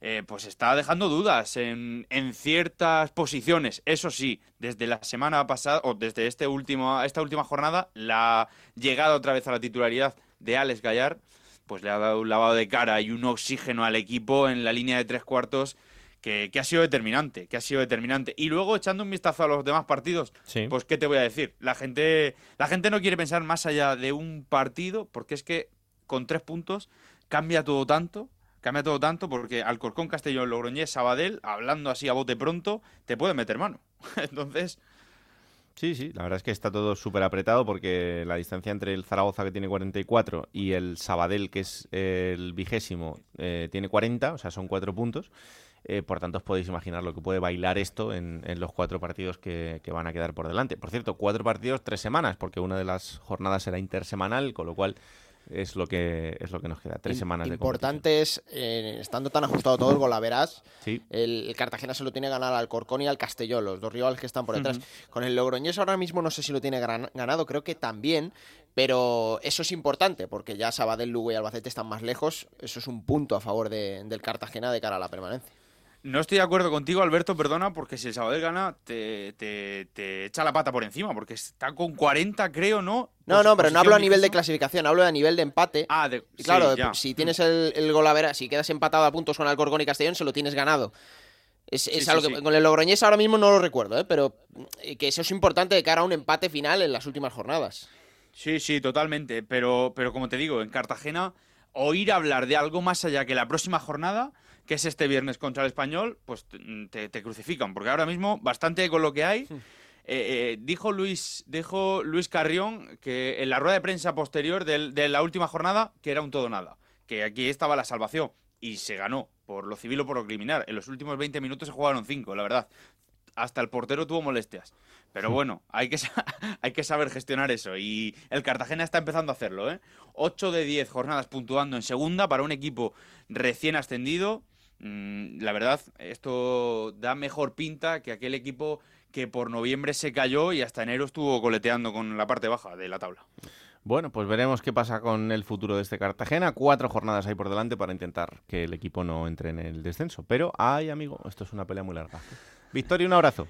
eh, pues está dejando dudas en, en ciertas posiciones. Eso sí, desde la semana pasada, o desde este último, esta última jornada, la llegada otra vez a la titularidad de Alex Gallar, pues le ha dado un lavado de cara y un oxígeno al equipo en la línea de tres cuartos que, que ha sido determinante, que ha sido determinante. Y luego echando un vistazo a los demás partidos, Sí. pues qué te voy a decir, la gente, la gente no quiere pensar más allá de un partido, porque es que con tres puntos cambia todo tanto, cambia todo tanto, porque Alcorcón, Castellón, Logroñés, Sabadell, hablando así a bote pronto, te pueden meter mano. Entonces, Sí, sí, la verdad es que está todo súper apretado porque la distancia entre el Zaragoza, que tiene 44, y el Sabadell, que es el vigésimo, eh, tiene 40, o sea, son cuatro puntos. Eh, por tanto, os podéis imaginar lo que puede bailar esto en, los cuatro partidos que, que van a quedar por delante. Por cierto, cuatro partidos, tres semanas, porque una de las jornadas será intersemanal, con lo cual es lo que es lo que nos queda, tres semanas de competición. Importante es, eh, estando tan ajustado todo el golaveras, Sí, el, el Cartagena se lo tiene que ganar al Corcón y al Castellón, los dos rivales que están por detrás. Con el Logroñés ahora mismo no sé si lo tiene gran- ganado, creo que también, pero eso es importante porque ya Sabadell, Lugo y Albacete están más lejos. Eso es un punto a favor de- del Cartagena de cara a la permanencia. No estoy de acuerdo contigo, Alberto, perdona, porque si el Sabadell gana, te, te, te echa la pata por encima, porque está con 40, creo, ¿no? No, no, pero no hablo a nivel de clasificación, hablo a nivel de empate. Ah, de, Y claro, sí, si tienes el, el golavera, si quedas empatado a puntos con Alcorcón y Castellón, se lo tienes ganado. Es, es Sí, algo sí, que con el Logroñés ahora mismo no lo recuerdo, ¿eh? pero eh, que eso es importante de cara a un empate final en las últimas jornadas. Sí, sí, totalmente. Pero, pero como te digo, en Cartagena, oír hablar de algo más allá que la próxima jornada, que es este viernes contra el español, pues te, te crucifican. Porque ahora mismo, bastante con lo que hay. Eh, eh, dijo Luis dijo Luis Carrión que en la rueda de prensa posterior del- de la última jornada que era un todo nada, que aquí estaba la salvación y se ganó por lo civil o por lo criminal. En los últimos 20 minutos se jugaron 5, la verdad. Hasta el portero tuvo molestias. Pero bueno, hay que, hay que saber gestionar eso. Y el Cartagena está empezando a hacerlo, ¿eh? 8 de 10 jornadas puntuando en segunda para un equipo recién ascendido. Mm, la verdad, esto da mejor pinta que aquel equipo que por noviembre se cayó y hasta enero estuvo coleteando con la parte baja de la tabla. Bueno, pues veremos qué pasa con el futuro de este Cartagena. Cuatro jornadas hay por delante para intentar que el equipo no entre en el descenso. Pero, ay, amigo, esto es una pelea muy larga. Victoria, un abrazo.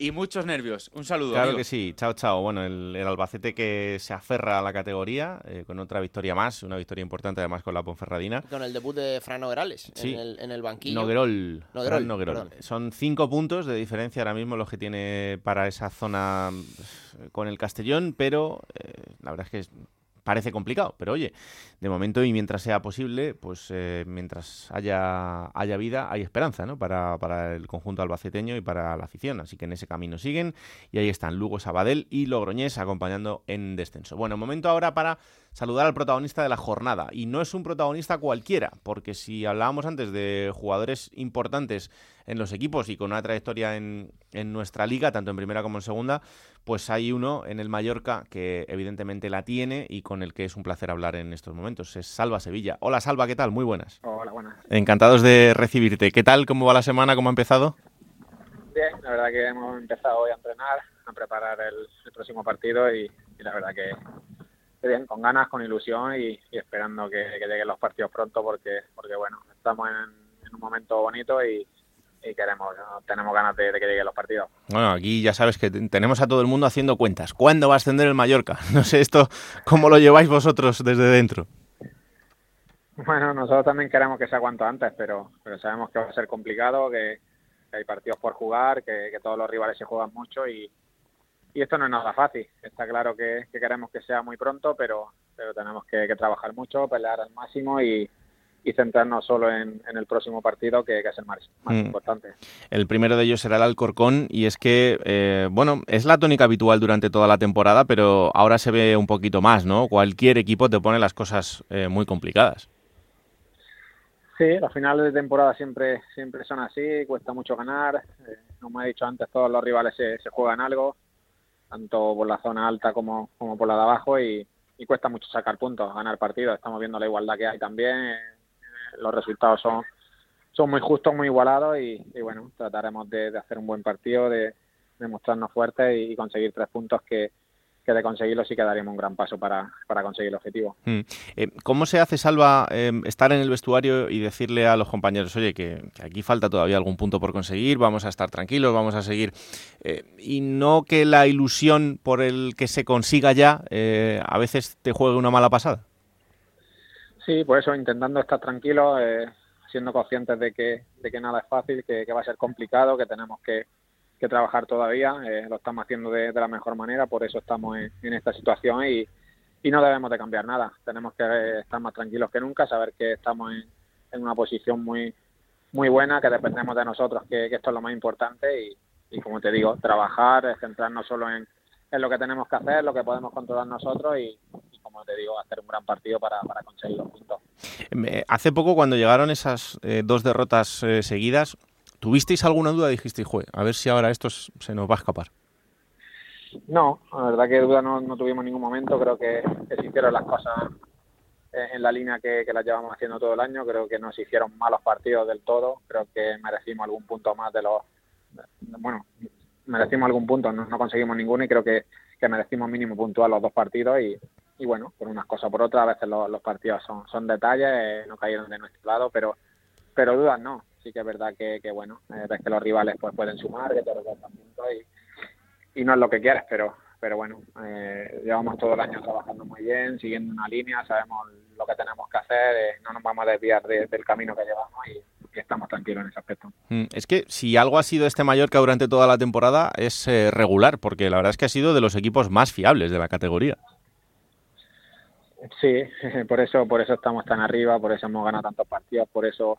Y muchos nervios. Un saludo. Claro que sí. Chao, chao. Bueno, el, Albacete que se aferra a la categoría eh, con otra victoria más, una victoria importante además con la Ponferradina. Con el debut de Fran Noguerales en, el, en, el, banquillo. Noguerol. Son cinco puntos de diferencia ahora mismo los que tiene para esa zona eh, con el Castellón, pero eh, la verdad es que parece complicado, pero oye, de momento y mientras sea posible, pues eh, mientras haya, haya vida, hay esperanza ¿no? para, para, el conjunto albaceteño y para la afición. Así que en ese camino siguen y ahí están Lugo, Sabadell y Logroñés acompañando en descenso. Bueno, momento ahora para saludar al protagonista de la jornada. Y no es un protagonista cualquiera, porque si hablábamos antes de jugadores importantes en los equipos y con una trayectoria en, en nuestra liga, tanto en primera como en segunda, pues hay uno en el Mallorca que evidentemente la tiene y con el que es un placer hablar en estos momentos. Es Salva Sevilla. Hola Salva, ¿qué tal? Muy buenas. Hola, buenas. Encantados de recibirte. ¿Qué tal? ¿Cómo va la semana? ¿Cómo ha empezado? Bien, la verdad que hemos empezado hoy a entrenar, a preparar el, próximo partido y, la verdad que bien, con ganas, con ilusión y, esperando que, lleguen los partidos pronto porque, porque bueno, estamos en un momento bonito y, y queremos, tenemos ganas de, que lleguen los partidos. Bueno, aquí ya sabes que tenemos a todo el mundo haciendo cuentas. ¿Cuándo va a ascender el Mallorca? No sé esto, ¿cómo lo lleváis vosotros desde dentro? Bueno, nosotros también queremos que sea cuanto antes, pero, pero sabemos que va a ser complicado, que, hay partidos por jugar, que, todos los rivales se juegan mucho y, y esto no es nada fácil. Está claro que, queremos que sea muy pronto, pero, pero tenemos que trabajar mucho, pelear al máximo y, y centrarnos solo en, el próximo partido, que, es el más, más mm. importante. El primero de ellos será el Alcorcón, y es que, eh, bueno, es la tónica habitual durante toda la temporada, pero ahora se ve un poquito más, ¿no? Cualquier equipo te pone las cosas eh, muy complicadas. Sí, los finales de temporada siempre siempre son así, cuesta mucho ganar. Eh, como he dicho antes, todos los rivales se, juegan algo, tanto por la zona alta como, como por la de abajo, y, y cuesta mucho sacar puntos, ganar partidos. Estamos viendo la igualdad que hay también los resultados son, son muy justos, muy igualados y, bueno, trataremos de, hacer un buen partido, de, mostrarnos fuertes y, conseguir tres puntos que, de conseguirlo sí que daríamos un gran paso para, conseguir el objetivo. Mm. Eh, ¿Cómo se hace, Salva, em, estar en el vestuario y decirle a los compañeros, oye, que, aquí falta todavía algún punto por conseguir, vamos a estar tranquilos, vamos a seguir, eh, y no que la ilusión por el que se consiga ya eh, a veces te juegue una mala pasada? Sí, por eso intentando estar tranquilos, eh, siendo conscientes de que, de que nada es fácil, que, va a ser complicado, que tenemos que, trabajar todavía, eh, lo estamos haciendo de, la mejor manera, por eso estamos en, esta situación y, no debemos de cambiar nada. Tenemos que eh, estar más tranquilos que nunca, saber que estamos en, una posición muy muy buena, que dependemos de nosotros, que, esto es lo más importante y, y como te digo, trabajar, centrarnos solo en, en lo que tenemos que hacer, lo que podemos controlar nosotros y, como te digo, hacer un gran partido para, conseguir los puntos. Hace poco, cuando llegaron esas eh, dos derrotas eh, seguidas, ¿tuvisteis alguna duda? Dijisteis, jue, a ver si ahora esto se nos va a escapar. No, la verdad que duda no, tuvimos en ningún momento. Creo que, se hicieron las cosas en la línea que, las llevamos haciendo todo el año. Creo que no se hicieron malos partidos del todo. Creo que merecimos algún punto más de los. Bueno, merecimos algún punto, no, conseguimos ninguno y creo que, que merecimos mínimo puntual los dos partidos y, y bueno, por unas cosas por otras, a veces los, partidos son, son detalles, eh, no cayeron de nuestro lado, pero pero dudas no. Sí que es verdad que, que bueno, eh, ves que los rivales pues pueden sumar, que te recortan puntos y, y no es lo que quieres, pero pero bueno, eh, llevamos todo el año trabajando muy bien, siguiendo una línea, sabemos lo que tenemos que hacer, no nos vamos a desviar del camino que llevamos y, estamos tranquilos en ese aspecto. Mm, es que si algo ha sido este Mallorca durante toda la temporada es regular, porque la verdad es que ha sido de los equipos más fiables de la categoría. Sí, por eso, por eso estamos tan arriba, por eso hemos ganado tantos partidos, por eso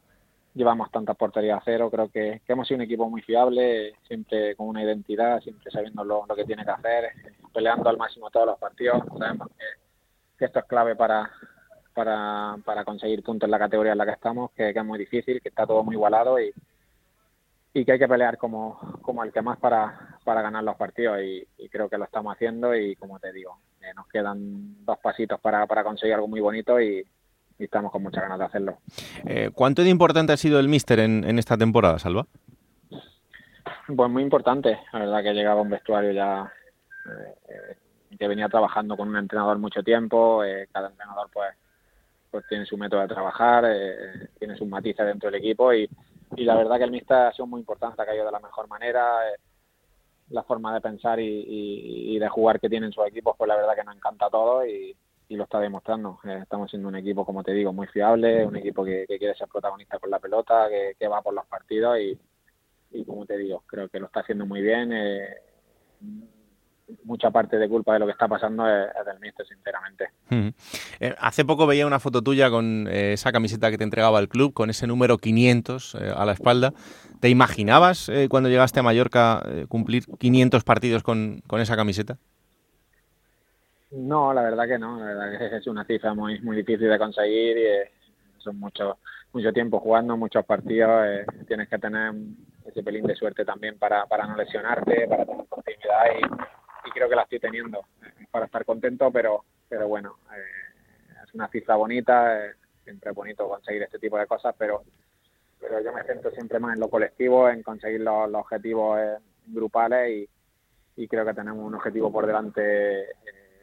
llevamos tantas porterías a cero. Creo que, hemos sido un equipo muy fiable, siempre con una identidad, siempre sabiendo lo, que tiene que hacer, peleando al máximo todos los partidos. Sabemos que, esto es clave para, para, para, conseguir puntos en la categoría en la que estamos, que, es muy difícil, que está todo muy igualado y, y que hay que pelear como, como el que más para, para ganar los partidos y, creo que lo estamos haciendo y como te digo, eh, nos quedan dos pasitos para, para conseguir algo muy bonito y, estamos con muchas ganas de hacerlo. Eh, ¿Cuánto de importante ha sido el míster en, esta temporada, Salva? Pues muy importante, la verdad que llegaba un vestuario ya eh, que venía trabajando con un entrenador mucho tiempo, eh, cada entrenador pues pues tiene su método de trabajar, eh, tiene sus matices dentro del equipo y, y la verdad que el míster ha sido muy importante, ha caído de la mejor manera, eh, la forma de pensar y, y, de jugar que tienen sus equipos, pues la verdad que nos encanta a todos y, y lo está demostrando. Eh, estamos siendo un equipo, como te digo, muy fiable, un equipo que, que quiere ser protagonista con la pelota, que, que, va por los partidos y, y como te digo, creo que lo está haciendo muy bien. Eh, mucha parte de culpa de lo que está pasando es, es del míster, sinceramente. Eh, hace poco veía una foto tuya con eh, esa camiseta que te entregaba el club, con ese número 500 eh, a la espalda. ¿Te imaginabas eh, cuando llegaste a Mallorca eh, cumplir 500 partidos con, con, esa camiseta? No, la verdad que no. La verdad que es una cifra muy muy difícil de conseguir y eh, son mucho, mucho tiempo jugando, muchos partidos. tienes que tener ese pelín de suerte también para, para no lesionarte, para tener continuidad y, creo que la estoy teniendo para estar contento, pero, pero bueno, eh, es una cifra bonita, eh, siempre es bonito conseguir este tipo de cosas, pero, pero yo me centro siempre más en lo colectivo, en conseguir los, objetivos eh, grupales y, y, creo que tenemos un objetivo por delante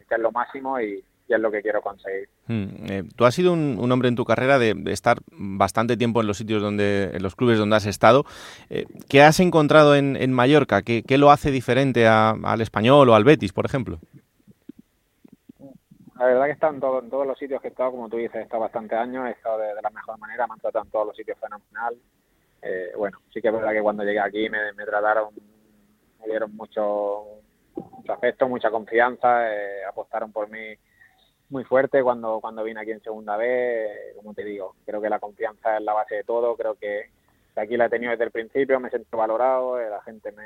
que es lo máximo y, y es lo que quiero conseguir. Hmm. Eh, tú has sido un, un, hombre en tu carrera de, de, estar bastante tiempo en los sitios donde, en los clubes donde has estado. Eh, ¿Qué has encontrado en, en Mallorca? ¿Qué, ¿Qué, lo hace diferente a, al español o al Betis, por ejemplo? La verdad que he estado en, todo, en, todos los sitios que he estado, como tú dices, he estado bastante años, he estado de, de la mejor manera, me han tratado en todos los sitios fenomenal. Eh, bueno, sí que es verdad que cuando llegué aquí me, me trataron, me dieron mucho, mucho afecto, mucha confianza, eh, apostaron por mí muy fuerte cuando, cuando vine aquí en segunda vez, como te digo, creo que la confianza es la base de todo, creo que aquí la he tenido desde el principio, me siento valorado, eh, la gente me,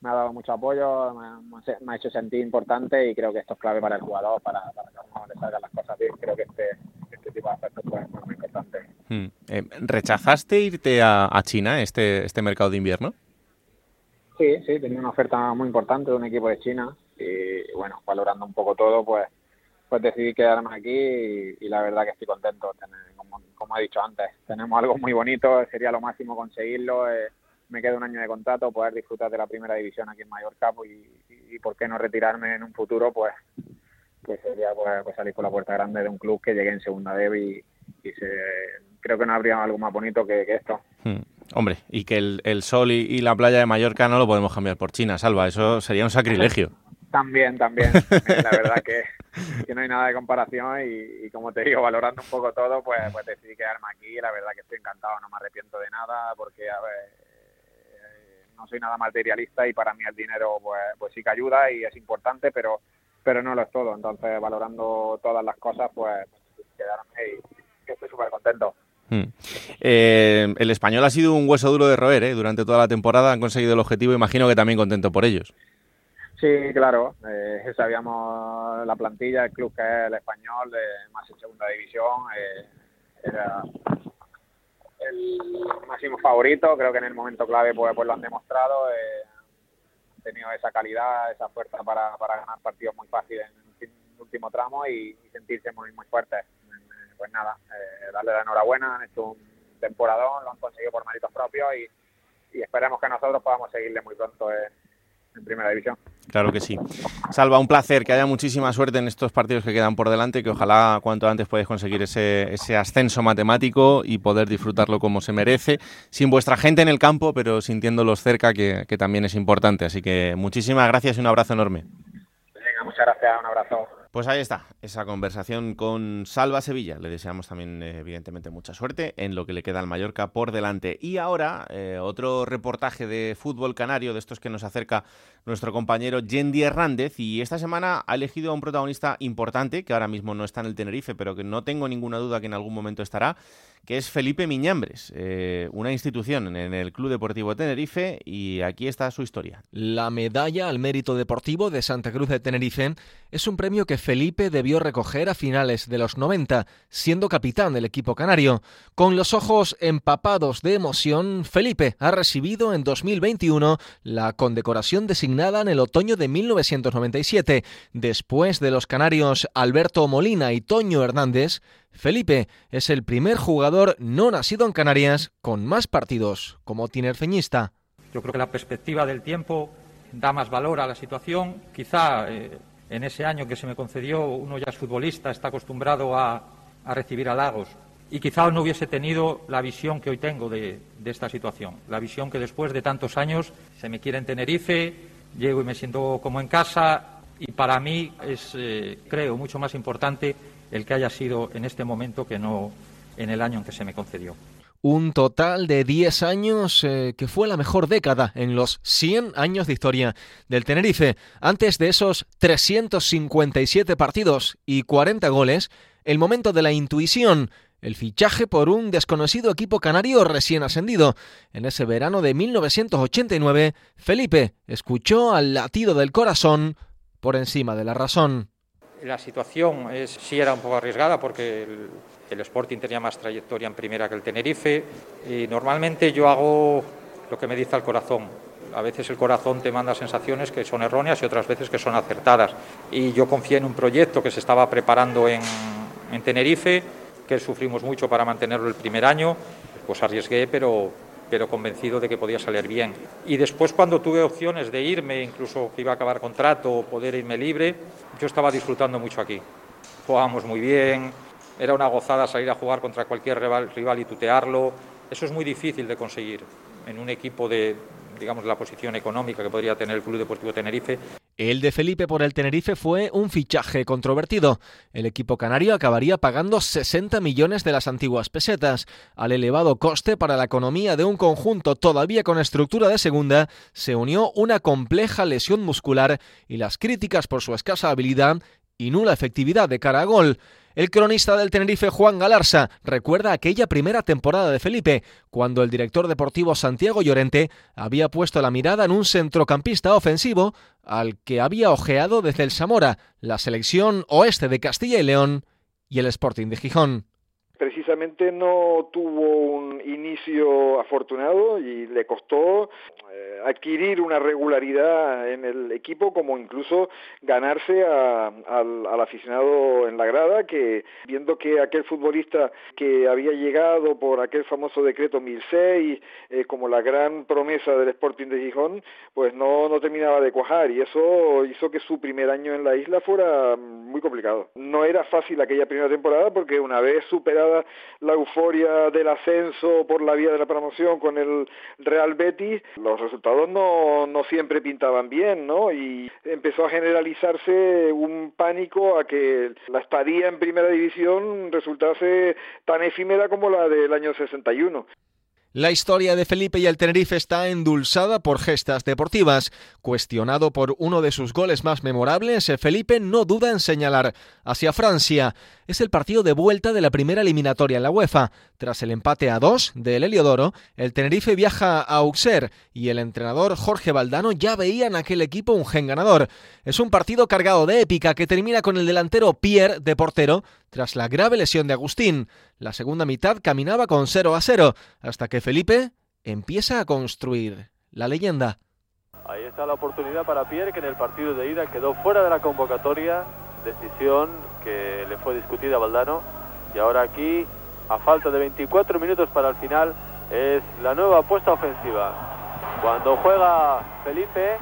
me ha dado mucho apoyo, me, me, ha hecho sentir importante y creo que esto es clave para el jugador, para, para que uno le salgan las cosas bien, creo que este, este tipo de aspectos pues, es muy importante. Hmm. Eh, ¿Rechazaste irte a, a China, este, este mercado de invierno? Sí, sí, tenía una oferta muy importante de un equipo de China y bueno, valorando un poco todo, pues pues decidí quedarme aquí y, la verdad que estoy contento. Como, como, he dicho antes, tenemos algo muy bonito, sería lo máximo conseguirlo. Eh, me queda un año de contrato, poder disfrutar de la primera división aquí en Mallorca pues, y, y, por qué no retirarme en un futuro, pues, pues sería pues, pues, salir por la puerta grande de un club que llegue en segunda dev y, y se, creo que no habría algo más bonito que, esto. Hmm. Hombre, y que el, el sol y, la playa de Mallorca no lo podemos cambiar por China, Salva, eso sería un sacrilegio. También, también. la verdad que, que, no hay nada de comparación y, y, como te digo, valorando un poco todo, pues, pues decidí quedarme aquí. La verdad que estoy encantado, no me arrepiento de nada porque, a ver, no soy nada materialista y para mí el dinero pues, pues sí que ayuda y es importante, pero, pero no lo es todo. Entonces, valorando todas las cosas, pues, pues quedarme y estoy súper contento. Hmm. Eh, el español ha sido un hueso duro de roer ¿eh? durante toda la temporada, han conseguido el objetivo, imagino que también contento por ellos. Sí, claro. Eh, sabíamos la plantilla, el club que es el español, de más en segunda división. Eh, era el máximo favorito. Creo que en el momento clave pues, pues lo han demostrado. Eh, han tenido esa calidad, esa fuerza para, ganar partidos muy fáciles en el último tramo y, sentirse muy, muy fuertes. Pues nada, eh, darle la enhorabuena. Han hecho un temporadón, lo han conseguido por méritos propios y, y esperemos que nosotros podamos seguirle muy pronto en, primera división. Claro que sí. Salva, un placer, que haya muchísima suerte en estos partidos que quedan por delante, que ojalá cuanto antes podáis conseguir ese, ese ascenso matemático y poder disfrutarlo como se merece, sin vuestra gente en el campo, pero sintiéndolos cerca, que, que también es importante. Así que muchísimas gracias y un abrazo enorme. Venga, muchas gracias, un abrazo. Pues ahí está, esa conversación con Salva Sevilla. Le deseamos también, eh, evidentemente, mucha suerte en lo que le queda al Mallorca por delante. Y ahora, eh, otro reportaje de fútbol canario, de estos que nos acerca nuestro compañero Yendi Hernández. Y esta semana ha elegido a un protagonista importante, que ahora mismo no está en el Tenerife, pero que no tengo ninguna duda que en algún momento estará, que es Felipe Miñambres, eh, una institución en el Club Deportivo Tenerife. Y aquí está su historia. La medalla al mérito deportivo de Santa Cruz de Tenerife es un premio que Felipe debió recoger a finales de los 90, siendo capitán del equipo canario. Con los ojos empapados de emoción, Felipe ha recibido en 2021 la condecoración designada en el otoño de 1997. Después de los canarios Alberto Molina y Toño Hernández, Felipe es el primer jugador no nacido en Canarias con más partidos como tinerfeñista. Yo creo que la perspectiva del tiempo da más valor a la situación. Quizá eh, en ese año que se me concedió uno ya es futbolista, está acostumbrado a, recibir halagos y quizá no hubiese tenido la visión que hoy tengo de, esta situación, la visión que después de tantos años se me quiere en Tenerife, llego y me siento como en casa y para mí es, eh, creo, mucho más importante el que haya sido en este momento que no en el año en que se me concedió. Un total de 10 años eh, que fue la mejor década en los 100 años de historia del Tenerife. Antes de esos 357 partidos y 40 goles, el momento de la intuición, el fichaje por un desconocido equipo canario recién ascendido. En ese verano de 1989, Felipe escuchó al latido del corazón por encima de la razón. La situación es, sí era un poco arriesgada porque el, el Sporting tenía más trayectoria en primera que el Tenerife y normalmente yo hago lo que me dice el corazón. A veces el corazón te manda sensaciones que son erróneas y otras veces que son acertadas. Y yo confié en un proyecto que se estaba preparando en, en Tenerife, que sufrimos mucho para mantenerlo el primer año, pues arriesgué, pero, pero convencido de que podía salir bien. Y después cuando tuve opciones de irme, incluso que iba a acabar contrato o poder irme libre, yo estaba disfrutando mucho aquí. Jugábamos muy bien, era una gozada salir a jugar contra cualquier rival, y tutearlo. Eso es muy difícil de conseguir en un equipo de, digamos, la posición económica que podría tener el Club Deportivo Tenerife. El de Felipe por el Tenerife fue un fichaje controvertido. El equipo canario acabaría pagando 60 millones de las antiguas pesetas. Al elevado coste para la economía de un conjunto todavía con estructura de segunda, se unió una compleja lesión muscular y las críticas por su escasa habilidad y nula efectividad de cara a gol. El cronista del Tenerife, Juan Galarza, recuerda aquella primera temporada de Felipe, cuando el director deportivo Santiago Llorente había puesto la mirada en un centrocampista ofensivo al que había ojeado desde el Zamora, la selección oeste de Castilla y León y el Sporting de Gijón precisamente no tuvo un inicio afortunado y le costó eh, adquirir una regularidad en el equipo como incluso ganarse al, aficionado en la grada que viendo que aquel futbolista que había llegado por aquel famoso decreto 1006 eh, como la gran promesa del Sporting de Gijón pues no, no terminaba de cuajar y eso hizo que su primer año en la isla fuera muy complicado. No era fácil aquella primera temporada porque una vez superada la euforia del ascenso por la vía de la promoción con el Real Betis, los resultados no, no siempre pintaban bien, ¿no? Y empezó a generalizarse un pánico a que la estadía en primera división resultase tan efímera como la del año 61. La historia de Felipe y el Tenerife está endulzada por gestas deportivas. Cuestionado por uno de sus goles más memorables, Felipe no duda en señalar hacia Francia. Es el partido de vuelta de la primera eliminatoria en la UEFA. Tras el empate a dos del Heliodoro, el Tenerife viaja a Auxerre y el entrenador Jorge Valdano ya veía en aquel equipo un gen ganador. Es un partido cargado de épica que termina con el delantero Pierre de portero tras la grave lesión de Agustín. La segunda mitad caminaba con 0 a 0, hasta que Felipe empieza a construir la leyenda. Ahí está la oportunidad para Pierre, que en el partido de ida quedó fuera de la convocatoria, decisión que le fue discutida a Valdano. Y ahora aquí, a falta de 24 minutos para el final, es la nueva apuesta ofensiva. Cuando juega Felipe,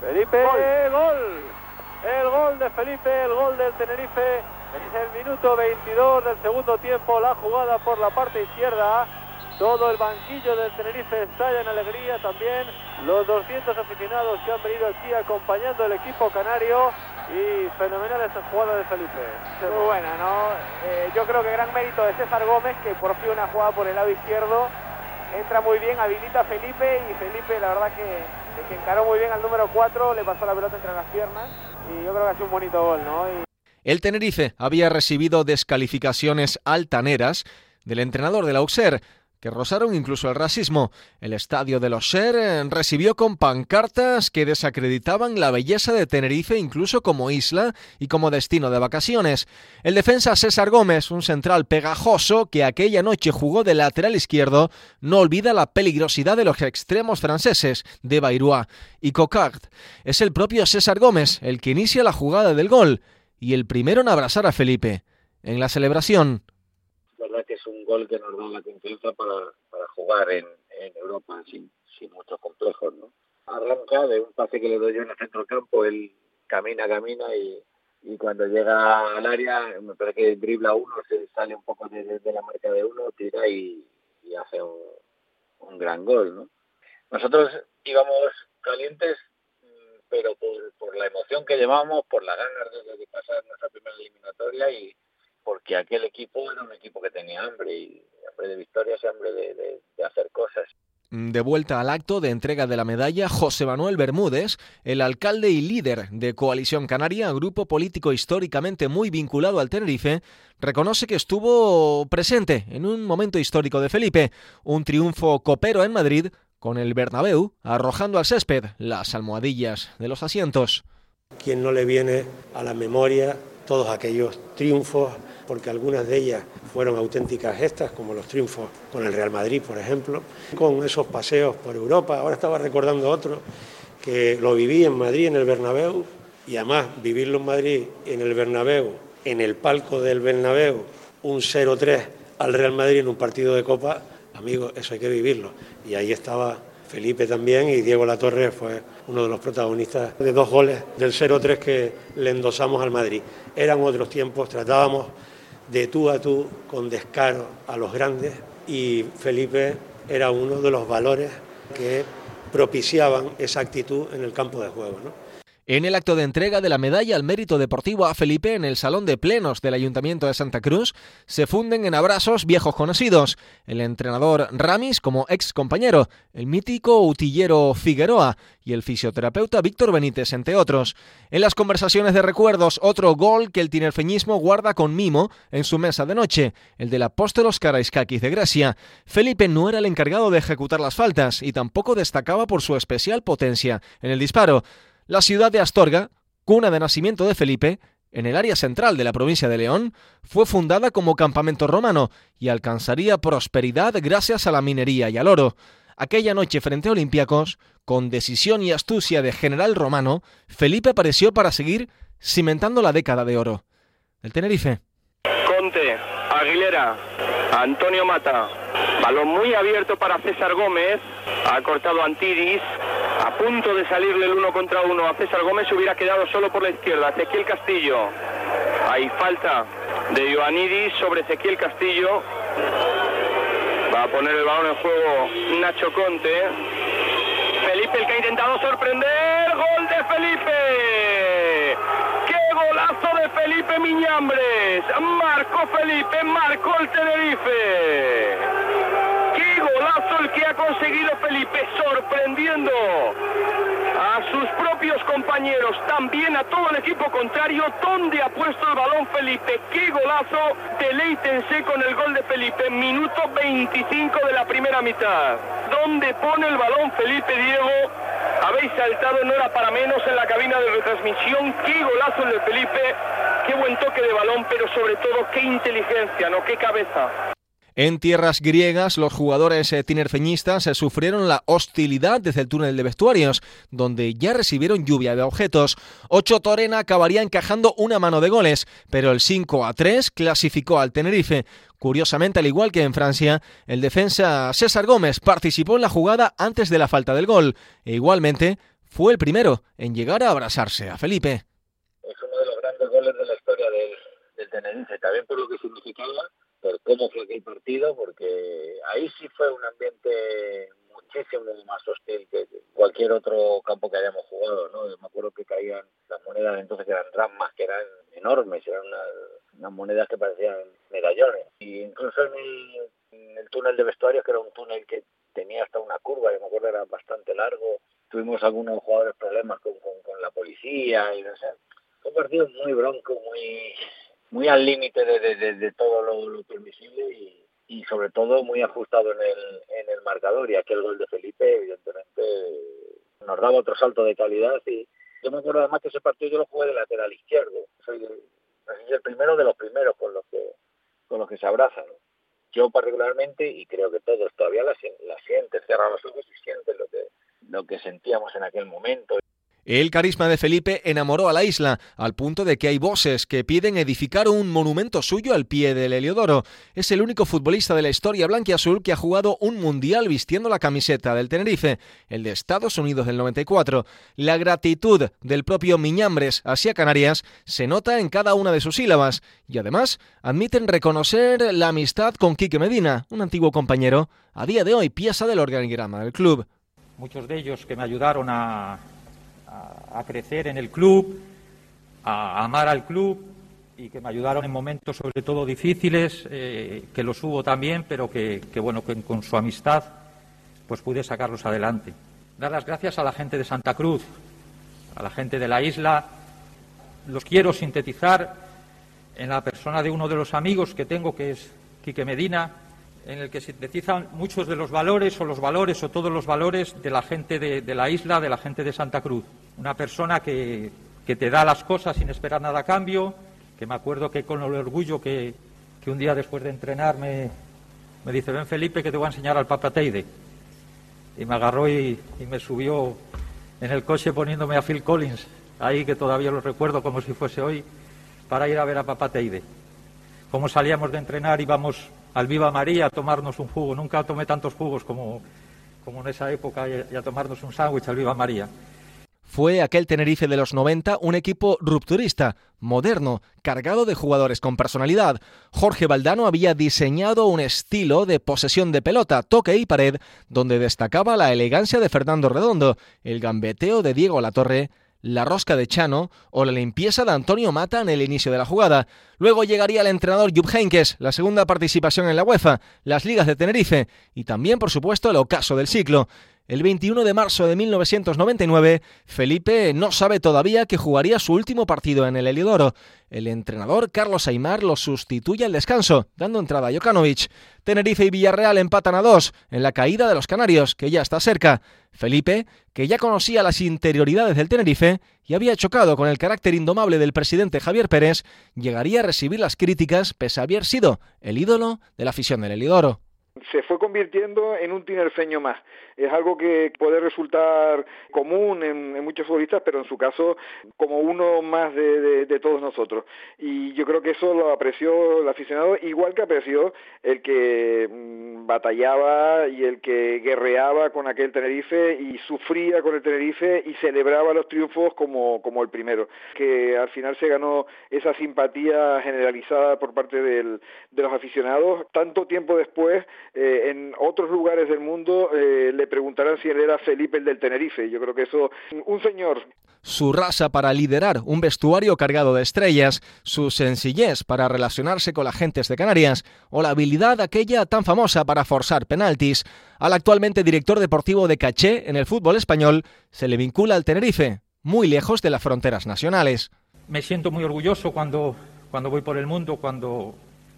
Felipe, gol. El gol de Felipe, el gol del Tenerife es el minuto 22 del segundo tiempo, la jugada por la parte izquierda. Todo el banquillo del Tenerife estalla en alegría también. Los 200 aficionados que han venido aquí acompañando al equipo canario. Y fenomenal esta jugada de Felipe. Muy buena, ¿no? Eh, yo creo que gran mérito de César Gómez, que por fin una jugada por el lado izquierdo. Entra muy bien, habilita a Felipe y Felipe la verdad que, que encaró muy bien al número 4, le pasó la pelota entre las piernas y yo creo que ha sido un bonito gol, ¿no? El Tenerife había recibido descalificaciones altaneras del entrenador del Auxerre, que rozaron incluso el racismo. El estadio del Auxerre recibió con pancartas que desacreditaban la belleza de Tenerife incluso como isla y como destino de vacaciones. El defensa César Gómez, un central pegajoso que aquella noche jugó de lateral izquierdo, no olvida la peligrosidad de los extremos franceses de Bayrou y Cocard. Es el propio César Gómez el que inicia la jugada del gol y el primero en abrazar a Felipe. En la celebración. La verdad que es un gol que nos da la confianza para, jugar en, en Europa sin, sin muchos complejos, ¿no? Arranca de un pase que le doy yo en el centro del campo, él camina, camina y, y cuando llega al área, me parece que dribla uno, se sale un poco de, la marca de uno, tira y, hace un, un, gran gol, ¿no? Nosotros íbamos calientes, pero por, por la emoción que llevamos, por las ganas de, de pasar nuestra primera eliminatoria y, porque aquel equipo era un equipo que tenía hambre y hambre de victorias y hambre de, hacer cosas. De vuelta al acto de entrega de la medalla, José Manuel Bermúdez, el alcalde y líder de Coalición Canaria, grupo político históricamente muy vinculado al Tenerife, reconoce que estuvo presente en un momento histórico de Felipe, un triunfo copero en Madrid con el Bernabéu arrojando al césped las almohadillas de los asientos. ¿Quién no le viene a la memoria todos aquellos triunfos porque algunas de ellas fueron auténticas gestas, como los triunfos con el Real Madrid, por ejemplo, con esos paseos por Europa. Ahora estaba recordando otro que lo viví en Madrid, en el Bernabéu, y además vivirlo en Madrid, en el Bernabéu, en el palco del Bernabéu, un 0-3 al Real Madrid en un partido de Copa, amigo, eso hay que vivirlo. Y ahí estaba Felipe también y Diego Latorre fue uno de los protagonistas de dos goles del 0-3 que le endosamos al Madrid. Eran otros tiempos, tratábamos de tú a tú, con descaro a los grandes y Felipe era uno de los valores que propiciaban esa actitud en el campo de juego. En el acto de entrega de la medalla al mérito deportivo a Felipe en el Salón de Plenos del Ayuntamiento de Santa Cruz, se funden en abrazos viejos conocidos, el entrenador Ramis como ex compañero, el mítico utillero Figueroa y el fisioterapeuta Víctor Benítez, entre otros. En las conversaciones de recuerdos, otro gol que el tinerfeñismo guarda con mimo en su mesa de noche, el del apóstolos Karaiskakis de Grecia. Felipe no era el encargado de ejecutar las faltas y tampoco destacaba por su especial potencia en el disparo. La ciudad de Astorga, cuna de nacimiento de Felipe, en el área central de la provincia de León, fue fundada como campamento romano y alcanzaría prosperidad gracias a la minería y al oro. Aquella noche frente a Olympiacos, con decisión y astucia de general romano, Felipe apareció para seguir cimentando la década de oro. El Tenerife. Conte, Aguilera, Antonio Mata. Balón muy abierto para César Gómez. Ha cortado Antidis. A punto de salirle el uno contra uno a César Gómez. Hubiera quedado solo por la izquierda. Ezequiel Castillo. Hay falta de Ioannidis sobre Ezequiel Castillo. Va a poner el balón en juego Nacho Conte. Felipe el que ha intentado sorprender. Gol de Felipe. ¡Qué golazo de Felipe Miñambres! Marcó Felipe, marcó el Tenerife. ¡Qué golazo el que ha conseguido Felipe! Sorprendiendo a sus propios compañeros, también a todo el equipo contrario, donde ha puesto el balón Felipe. ¡Qué golazo! Deleítense con el gol de Felipe, minuto 25 de la primera mitad. ¿Dónde pone el balón Felipe Diego? Habéis saltado, no era para menos en la cabina de retransmisión. ¡Qué golazo el de Felipe! ¡Qué buen toque de balón, pero sobre todo qué inteligencia, ¿no? ¡Qué cabeza! En tierras griegas, los jugadores eh, tinerfeñistas eh, sufrieron la hostilidad desde el túnel de vestuarios, donde ya recibieron lluvia de objetos. Ocho Torena acabaría encajando una mano de goles, pero el 5 a 3 clasificó al Tenerife. Curiosamente, al igual que en Francia, el defensa César Gómez participó en la jugada antes de la falta del gol, e igualmente fue el primero en llegar a abrazarse a Felipe. Es uno de los grandes goles de la historia del, del Tenerife, también por lo que significaba por cómo fue aquel partido, porque ahí sí fue un ambiente muchísimo más hostil que cualquier otro campo que hayamos jugado, ¿no? me acuerdo que caían las monedas entonces que eran ramas, que eran enormes, eran unas, monedas que parecían medallones. Y incluso en el, túnel de vestuarios, que era un túnel que tenía hasta una curva, yo me acuerdo era bastante largo, tuvimos algunos jugadores problemas con, con, la policía y no sé. Fue un partido muy bronco, muy muy al límite de, de, todo lo, permisible y, y, sobre todo muy ajustado en el, en el marcador. Y aquel gol de Felipe evidentemente nos daba otro salto de calidad. Y yo me acuerdo además que ese partido yo lo jugué de lateral izquierdo. Soy el, primero de los primeros con los que con los que se abrazan yo particularmente y creo que todos todavía la, la sienten cierran los ojos y sienten lo que lo que sentíamos en aquel momento El carisma de Felipe enamoró a la isla, al punto de que hay voces que piden edificar un monumento suyo al pie del Heliodoro. Es el único futbolista de la historia blanquiazul que ha jugado un mundial vistiendo la camiseta del Tenerife, el de Estados Unidos del 94. La gratitud del propio Miñambres hacia Canarias se nota en cada una de sus sílabas y además admiten reconocer la amistad con Quique Medina, un antiguo compañero, a día de hoy pieza del organigrama del club. Muchos de ellos que me ayudaron a a, crecer en el club, a, amar al club y que me ayudaron en momentos sobre todo difíciles, eh, que los hubo también, pero que, bueno, que con su amistad pues pude sacarlos adelante. Dar las gracias a la gente de Santa Cruz, a la gente de la isla. Los quiero sintetizar en la persona de uno de los amigos que tengo, que es Quique Medina, en el que sintetizan muchos de los valores o los valores o todos los valores de la gente de la isla, de la gente de Santa Cruz una persona que, te da las cosas sin esperar nada a cambio, que me acuerdo que con el orgullo que, un día después de entrenar me, dice, ven Felipe que te voy a enseñar al Papateide. Y me agarró y, me subió en el coche poniéndome a Phil Collins, ahí que todavía lo recuerdo como si fuese hoy, para ir a ver a Papateide. Como salíamos de entrenar íbamos al Viva María a tomarnos un jugo. Nunca tomé tantos jugos como, como en esa época y a tomarnos un sándwich al Viva María. Fue aquel Tenerife de los 90 un equipo rupturista, moderno, cargado de jugadores con personalidad. Jorge Valdano había diseñado un estilo de posesión de pelota, toque y pared, donde destacaba la elegancia de Fernando Redondo, el gambeteo de Diego Latorre, la rosca de Chano o la limpieza de Antonio Mata en el inicio de la jugada. Luego llegaría el entrenador Jupp Heynckes, la segunda participación en la UEFA, las ligas de Tenerife y también, por supuesto, el ocaso del ciclo. El 21 de marzo de 1999, Felipe no sabe todavía que jugaría su último partido en el Heliodoro. El entrenador Carlos Aymar lo sustituye al descanso, dando entrada a Jokanovic. Tenerife y Villarreal empatan a dos en la caída de los Canarios, que ya está cerca. Felipe, que ya conocía las interioridades del Tenerife y había chocado con el carácter indomable del presidente Javier Pérez, llegaría a recibir las críticas pese a haber sido el ídolo de la afición del Heliodoro se fue convirtiendo en un tinerfeño más. Es algo que puede resultar común en, muchos futbolistas, pero en su caso como uno más de, todos nosotros. Y yo creo que eso lo apreció el aficionado, igual que apreció el que mm, batallaba y el que guerreaba con aquel Tenerife y sufría con el Tenerife y celebraba los triunfos como, como el primero. Que al final se ganó esa simpatía generalizada por parte del, de los aficionados. Tanto tiempo después eh, en otros lugares del mundo eh, le preguntarán si él era Felipe el del Tenerife. Yo creo que eso, un señor. Su raza para liderar un vestuario cargado de estrellas, su sencillez para relacionarse con la gentes de Canarias o la habilidad aquella tan famosa para forzar penaltis, al actualmente director deportivo de Caché en el fútbol español, se le vincula al Tenerife, muy lejos de las fronteras nacionales. Me siento muy orgulloso cuando, cuando voy por el mundo, cuando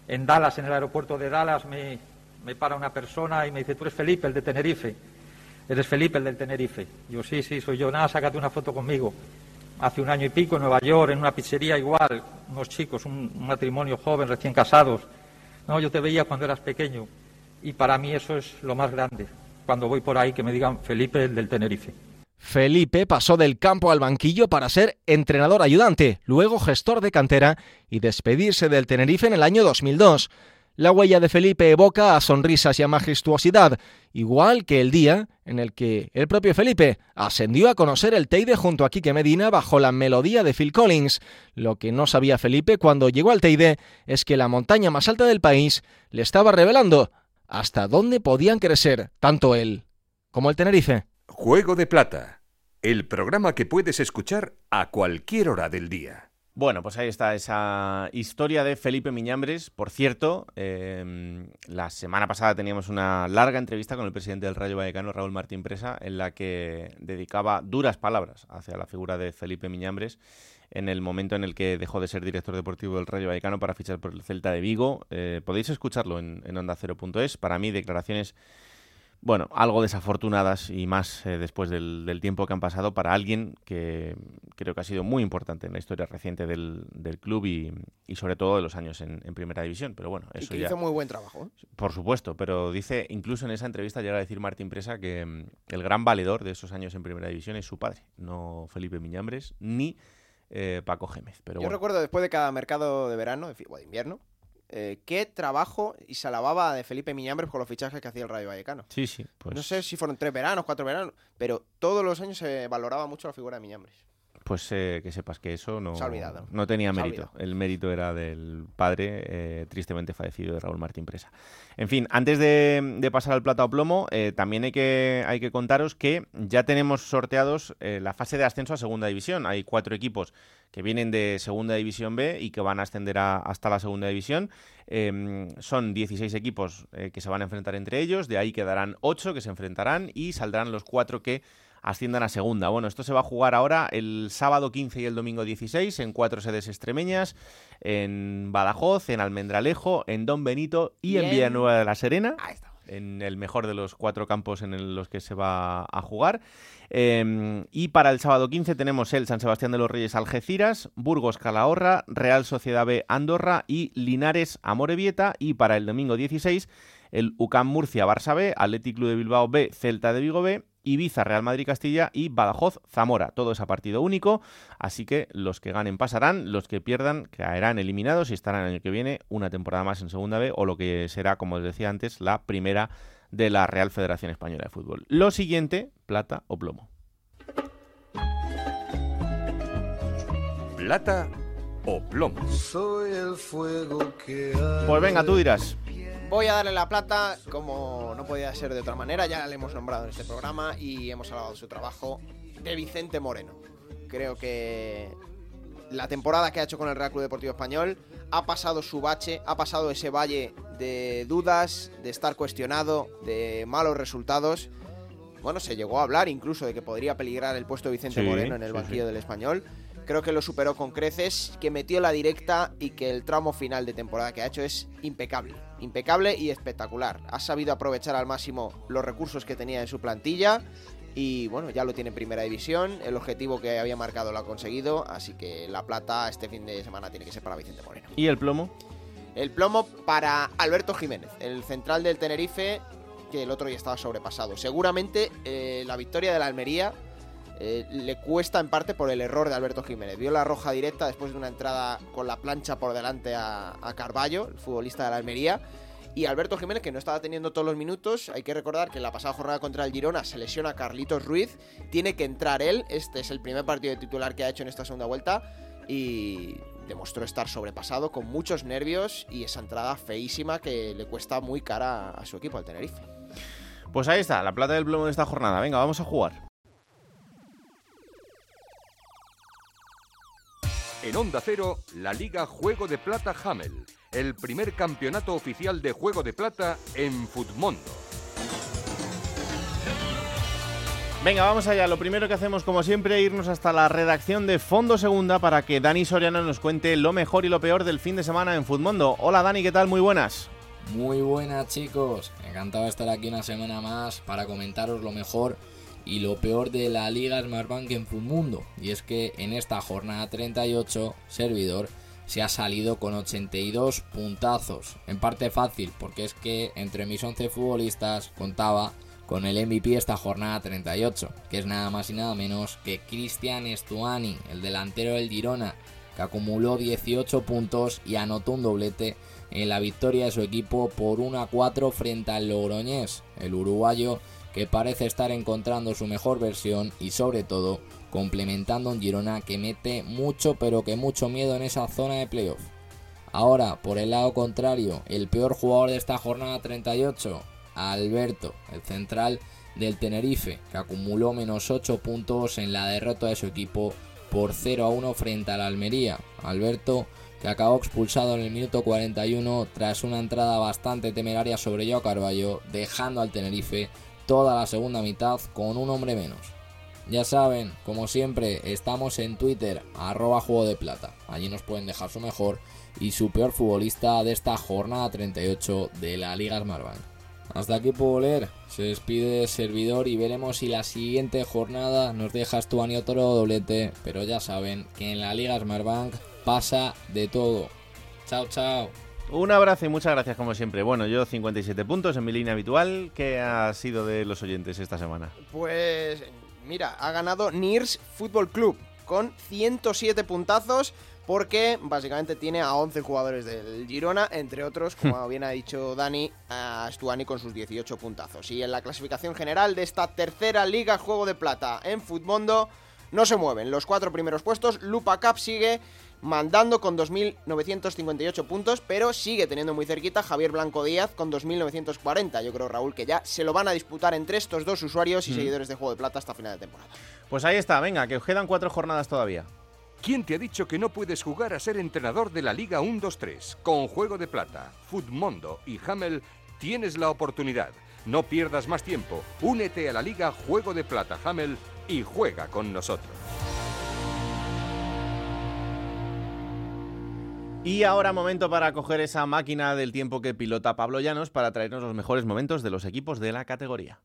en Dallas, en el aeropuerto de Dallas, me, me para una persona y me dice, tú eres Felipe, el de Tenerife. Eres Felipe, el del Tenerife. Yo, sí, sí, soy yo. Nada, sácate una foto conmigo. Hace un año y pico en Nueva York, en una pizzería igual, unos chicos, un, matrimonio joven, recién casados. No, yo te veía cuando eras pequeño. Y para mí eso es lo más grande. Cuando voy por ahí que me digan Felipe, el del Tenerife. Felipe pasó del campo al banquillo para ser entrenador ayudante, luego gestor de cantera y despedirse del Tenerife en el año 2002. La huella de Felipe evoca a sonrisas y a majestuosidad, igual que el día en el que el propio Felipe ascendió a conocer el Teide junto a Quique Medina bajo la melodía de Phil Collins. Lo que no sabía Felipe cuando llegó al Teide es que la montaña más alta del país le estaba revelando hasta dónde podían crecer tanto él como el Tenerife. Juego de Plata, el programa que puedes escuchar a cualquier hora del día. Bueno, pues ahí está esa historia de Felipe Miñambres. Por cierto, em, la semana pasada teníamos una larga entrevista con el presidente del Rayo Vallecano, Raúl Martín Presa, en la que dedicaba duras palabras hacia la figura de Felipe Miñambres en el momento en el que dejó de ser director deportivo del Rayo Vallecano para fichar por el Celta de Vigo. Eh, podéis escucharlo en, en onda0.es. Para mí, declaraciones bueno, algo desafortunadas y más eh, después del, del, tiempo que han pasado para alguien que creo que ha sido muy importante en la historia reciente del, del club y, y, sobre todo de los años en, en, Primera División. Pero bueno, eso y que ya... hizo muy buen trabajo. ¿eh? Por supuesto, pero dice, incluso en esa entrevista llega a decir Martín Presa que mm, el gran valedor de esos años en Primera División es su padre, no Felipe Miñambres ni eh, Paco Gémez. Pero Yo bueno. recuerdo después de cada mercado de verano, o de invierno, eh, qué trabajo y se alababa de Felipe Miñambres con los fichajes que hacía el Rayo Vallecano. Sí, sí. Pues... No sé si fueron tres veranos, cuatro veranos, pero todos los años se valoraba mucho la figura de Miñambres. Pues eh, que sepas que eso no, se ha olvidado. no tenía Se mérito. olvidado. El mérito era del padre eh, tristemente fallecido de Raúl Martín Presa. En fin, antes de, de pasar al plata o plomo, eh, también hay que, hay que contaros que ya tenemos sorteados la fase de ascenso a Segunda División. Hay cuatro equipos que vienen de Segunda División B y que van a ascender a- hasta la Segunda División. Eh, son 16 equipos eh, que se van a enfrentar entre ellos, de ahí quedarán 8 que se enfrentarán y saldrán los cuatro que asciendan a segunda. Bueno, esto se va a jugar ahora el sábado 15 y el domingo 16 en cuatro sedes extremeñas, en Badajoz, en Almendralejo, en Don Benito y en. Villanueva de la Serena. En el mejor de los cuatro campos en los que se va a jugar. Eh, y para el sábado 15 tenemos el San Sebastián de los Reyes Algeciras, Burgos Calahorra, Real Sociedad B Andorra y Linares Amorebieta. Y para el domingo 16 el UCAM Murcia Barça B, Athletic Club de Bilbao B, Celta de Vigo B, Ibiza Real Madrid Castilla y Badajoz Zamora. Todo es a partido único, así que los que ganen pasarán, los que pierdan caerán eliminados y estarán el año que viene una temporada más en Segunda B o lo que será, como os decía antes, la primera de la Real Federación Española de Fútbol. Lo siguiente, plata o plomo. Plata o plomo. Soy el fuego que Pues venga, tú dirás. Voy a darle la plata, como no podía ser de otra manera, ya le hemos nombrado en este programa y hemos hablado de su trabajo, de Vicente Moreno. Creo que la temporada que ha hecho con el Real Club Deportivo Español ha pasado su bache, ha pasado ese valle de dudas, de estar cuestionado, de malos resultados. Bueno, se llegó a hablar incluso de que podría peligrar el puesto de Vicente Sí, Moreno en el sí, banquillo sí. del Español. Creo que lo superó con creces, que metió la directa y que el tramo final de temporada que ha hecho es impecable. Impecable y espectacular. Ha sabido aprovechar al máximo los recursos que tenía en su plantilla y bueno, ya lo tiene en primera división. El objetivo que había marcado lo ha conseguido, así que la plata este fin de semana tiene que ser para Vicente Moreno. ¿Y el plomo? El plomo para Alberto Jiménez, el central del Tenerife, que el otro ya estaba sobrepasado. Seguramente eh, la victoria de la Almería eh, le cuesta en parte por el error de Alberto Jiménez. Vio la roja directa después de una entrada con la plancha por delante a, a Carballo, el futbolista de la Almería. Y Alberto Jiménez, que no estaba teniendo todos los minutos, hay que recordar que en la pasada jornada contra el Girona se lesiona Carlitos Ruiz, tiene que entrar él, este es el primer partido de titular que ha hecho en esta segunda vuelta y demostró estar sobrepasado con muchos nervios y esa entrada feísima que le cuesta muy cara a su equipo, al Tenerife. Pues ahí está, la plata del plomo de esta jornada. Venga, vamos a jugar. En Onda Cero, la Liga Juego de Plata Hamel, el primer campeonato oficial de Juego de Plata en Futmundo. Venga, vamos allá. Lo primero que hacemos, como siempre, es irnos hasta la redacción de Fondo Segunda para que Dani Soriano nos cuente lo mejor y lo peor del fin de semana en Futmundo. Hola Dani, ¿qué tal? Muy buenas. Muy buenas chicos, encantado de estar aquí una semana más para comentaros lo mejor y lo peor de la Liga Smartbank en Futmundo. Y es que en esta jornada 38, servidor se ha salido con 82 puntazos. En parte fácil, porque es que entre mis 11 futbolistas contaba con el MVP esta jornada 38, que es nada más y nada menos que Cristian Stuani, el delantero del Girona, que acumuló 18 puntos y anotó un doblete en la victoria de su equipo por 1 a 4 frente al Logroñés, el uruguayo que parece estar encontrando su mejor versión y sobre todo complementando un Girona que mete mucho pero que mucho miedo en esa zona de playoff. Ahora, por el lado contrario, el peor jugador de esta jornada 38, Alberto, el central del Tenerife, que acumuló menos 8 puntos en la derrota de su equipo por 0 a 1 frente al Almería. Alberto, que acabó expulsado en el minuto 41 tras una entrada bastante temeraria sobre Joao Carballo, dejando al Tenerife toda la segunda mitad con un hombre menos. Ya saben, como siempre, estamos en Twitter, arroba juego de plata. Allí nos pueden dejar su mejor y su peor futbolista de esta jornada 38 de la Liga Smartbank. Hasta aquí puedo leer. Se despide servidor y veremos si la siguiente jornada nos deja Stuani otro doblete. Pero ya saben que en la Liga Smartbank pasa de todo. Chao, chao. Un abrazo y muchas gracias como siempre. Bueno, yo 57 puntos en mi línea habitual. ¿Qué ha sido de los oyentes esta semana? Pues mira, ha ganado Nirs Fútbol Club con 107 puntazos porque básicamente tiene a 11 jugadores del Girona, entre otros, como bien ha dicho Dani, a Stuani con sus 18 puntazos. Y en la clasificación general de esta tercera liga Juego de Plata en Futmundo no se mueven los cuatro primeros puestos. Lupa Cup sigue mandando con 2.958 puntos, pero sigue teniendo muy cerquita Javier Blanco Díaz con 2.940. Yo creo, Raúl, que ya se lo van a disputar entre estos dos usuarios y Mm. seguidores de Juego de Plata hasta final de temporada. Pues ahí está, venga, que os quedan cuatro jornadas todavía. ¿Quién te ha dicho que no puedes jugar a ser entrenador de la Liga 1-2-3? Con Juego de Plata, Futmundo y Hamel tienes la oportunidad. No pierdas más tiempo. Únete a la Liga Juego de Plata Hamel y juega con nosotros. Y ahora momento para coger esa máquina del tiempo que pilota Pablo Llanos para traernos los mejores momentos de los equipos de la categoría.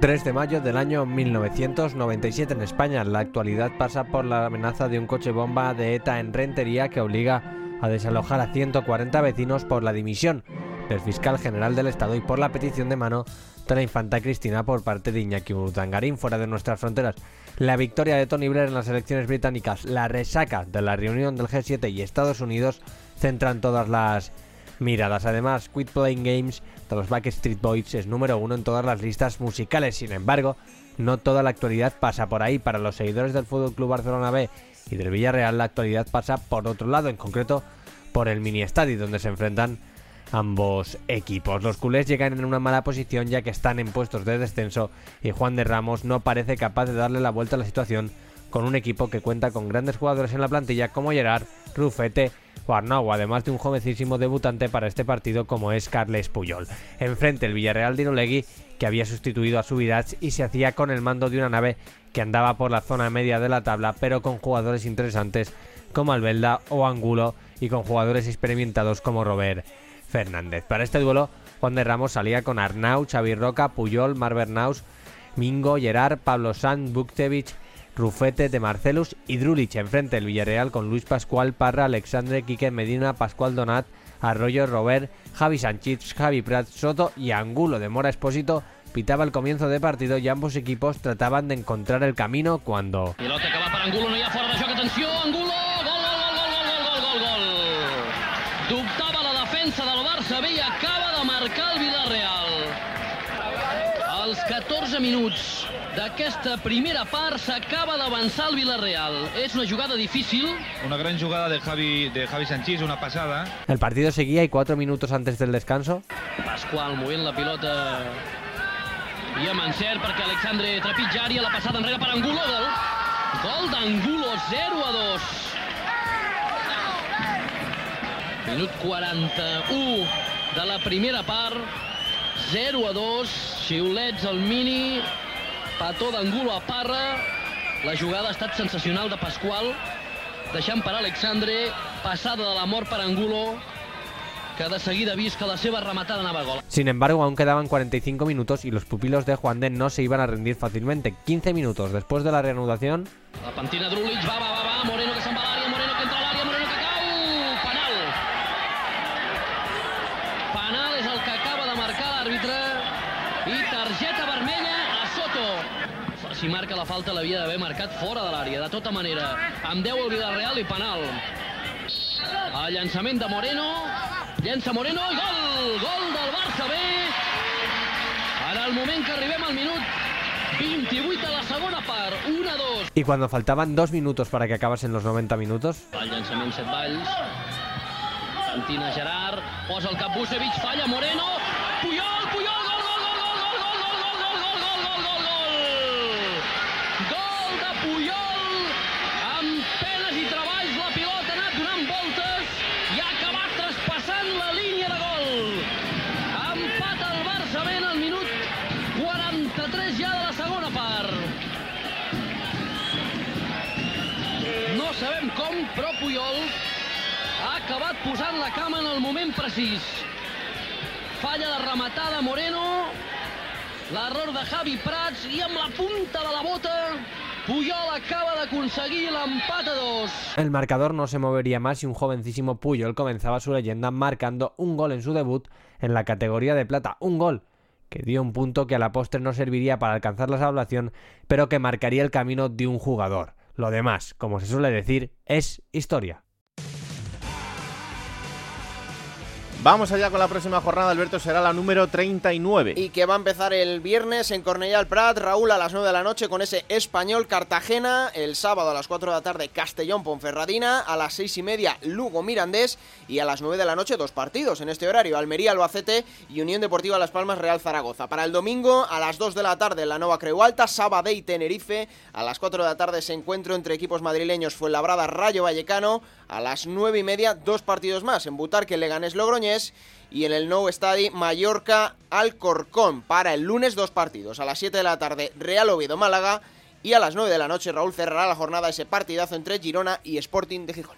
...3 de mayo del año 1997 en España. La actualidad pasa por la amenaza de un coche bomba de ETA en Rentería que obliga a desalojar a 140 vecinos por la dimisión del fiscal general del Estado y por la petición de mano de la infanta Cristina por parte de Iñaki Urdangarín fuera de nuestras fronteras. La victoria de Tony Blair en las elecciones británicas, la resaca de la reunión del G7 y Estados Unidos centran todas las miradas. Además, Quit Playing Games de los Backstreet Boys es número uno en todas las listas musicales. Sin embargo, no toda la actualidad pasa por ahí. Para los seguidores del Fútbol Club Barcelona B y del Villarreal, la actualidad pasa por otro lado, en concreto por el mini estadio donde se enfrentan ambos equipos. Los culés llegan en una mala posición ya que están en puestos de descenso y Juan de Ramos no parece capaz de darle la vuelta a la situación con un equipo que cuenta con grandes jugadores en la plantilla como Gerard, Rufete o Arnau, además de un jovencísimo debutante para este partido como es Carles Puyol. Enfrente el Villarreal de Irolegui, que había sustituido a Subirats y se hacía con el mando de una nave que andaba por la zona media de la tabla, pero con jugadores interesantes como Albelda o Angulo y con jugadores experimentados como Robert Fernández. Para este duelo, Juan de Ramos salía con Arnau, Xavi Roca, Puyol, Mar Bernaus, Mingo, Gerard, Pablo Sanz, Buktevich, Rufete de Marcelus y Drulich enfrente el Villarreal con Luis Pascual, Parra, Alexandre, Quique Medina, Pascual Donat, Arroyo, Robert, Javi Sánchez, Javi Prat, Soto y Angulo de Mora Espósito pitaba el comienzo de partido y ambos equipos trataban de encontrar el camino cuando Pilota que va per Angulo, no hi ha fora de joc, atenció, Angulo, gol, gol, gol, gol, gol, gol, gol, gol. Dubtava la defensa del Barça B i acaba de marcar el Villarreal. Als 14 minuts d'aquesta primera part s'acaba d'avançar el Villarreal. És una jugada difícil, Una gran jugada de Javi, de Javi Sanchís, una pasada. el partido seguía y cuatro minutos antes del descanso Pasqual movent la pilota i amb encert perquè Alexandre trepitja àrea, la passada enrere per Angulo, gol. Gol d'Angulo, 0 a 2. Minut 41 de la primera part, 0 a 2, xiulets al mini, petó d'Angulo a Parra, la jugada ha estat sensacional de Pasqual, deixant per Alexandre, passada de la mort per Angulo, que de seguida que la seva rematada a gol. Sin embargo, aún quedaban 45 minutos y los pupilos de Juan de no se iban a rendir fácilmente. 15 minutos después de la reanudación, La pentina Drulich, va, va, va, va, Moreno que se'n va a l'àrea, Moreno que entra a l'àrea, Moreno que cau, penal. Penal és el que acaba de marcar l'àrbitre i targeta vermella a Soto. Si marca la falta l'havia d'haver marcat fora de l'àrea, de tota manera. Amb 10 el Villarreal i penal. El llançament de Moreno, llença Moreno i gol! Gol del Barça B! En el moment que arribem al minut 28 de la segona part, 1 a 2. y cuando faltaban dos minutos para que acabasen los 90 minutos, El llançament set valls. Pentina Gerard, posa el cap Busevich, falla Moreno. Puyol, posant la cama en el moment. Falla la rematada Moreno, l'error de Javi Prats i amb la punta de la bota Puyol acaba de conseguir l'empat a dos. El marcador no se movería más si un jovencísimo Puyol comenzaba su leyenda marcando un gol en su debut en la categoría de plata. Un gol que dio un punto que a la postre no serviría para alcanzar la salvación, pero que marcaría el camino de un jugador. Lo demás, como se suele decir, es historia. Vamos allá con la próxima jornada, Alberto, será la número 39. Y que va a empezar el viernes en Cornellà al Prat, Raúl a las 9 de la noche con ese español Cartagena, el sábado a las 4 de la tarde Castellón Ponferradina, a las 6 y media Lugo Mirandés y a las 9 de la noche dos partidos en este horario, Almería Albacete y Unión Deportiva Las Palmas Real Zaragoza. Para el domingo a las 2 de la tarde la Nova Creu Alta, Sabadell Tenerife, a las 4 de la tarde se encuentro entre equipos madrileños Fuenlabrada Rayo Vallecano, a las 9 y media dos partidos más en Butarque Leganés Logroñés y en el Nou Stadi Mallorca Alcorcón. Para el lunes dos partidos. A las 7 de la tarde Real Oviedo Málaga y a las 9 de la noche Raúl cerrará la jornada ese partidazo entre Girona y Sporting de Gijón.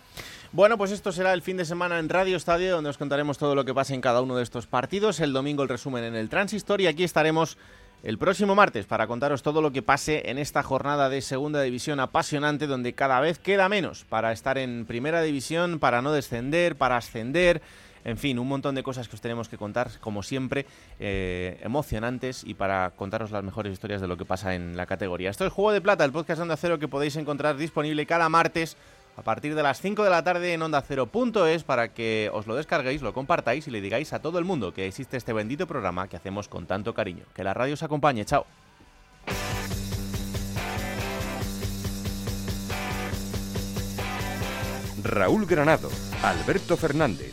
Bueno, pues esto será el fin de semana en Radio Estadio, donde os contaremos todo lo que pasa en cada uno de estos partidos. El domingo el resumen en el Transistor y aquí estaremos el próximo martes para contaros todo lo que pase en esta jornada de segunda división apasionante, donde cada vez queda menos para estar en primera división, para no descender, para ascender. En fin, un montón de cosas que os tenemos que contar, como siempre, eh, emocionantes y para contaros las mejores historias de lo que pasa en la categoría. Esto es Juego de Plata, el podcast de Onda Cero que podéis encontrar disponible cada martes a partir de las 5 de la tarde en Onda Cero.es para que os lo descarguéis, lo compartáis y le digáis a todo el mundo que existe este bendito programa que hacemos con tanto cariño. Que la radio os acompañe. Chao. Raúl Granado, Alberto Fernández,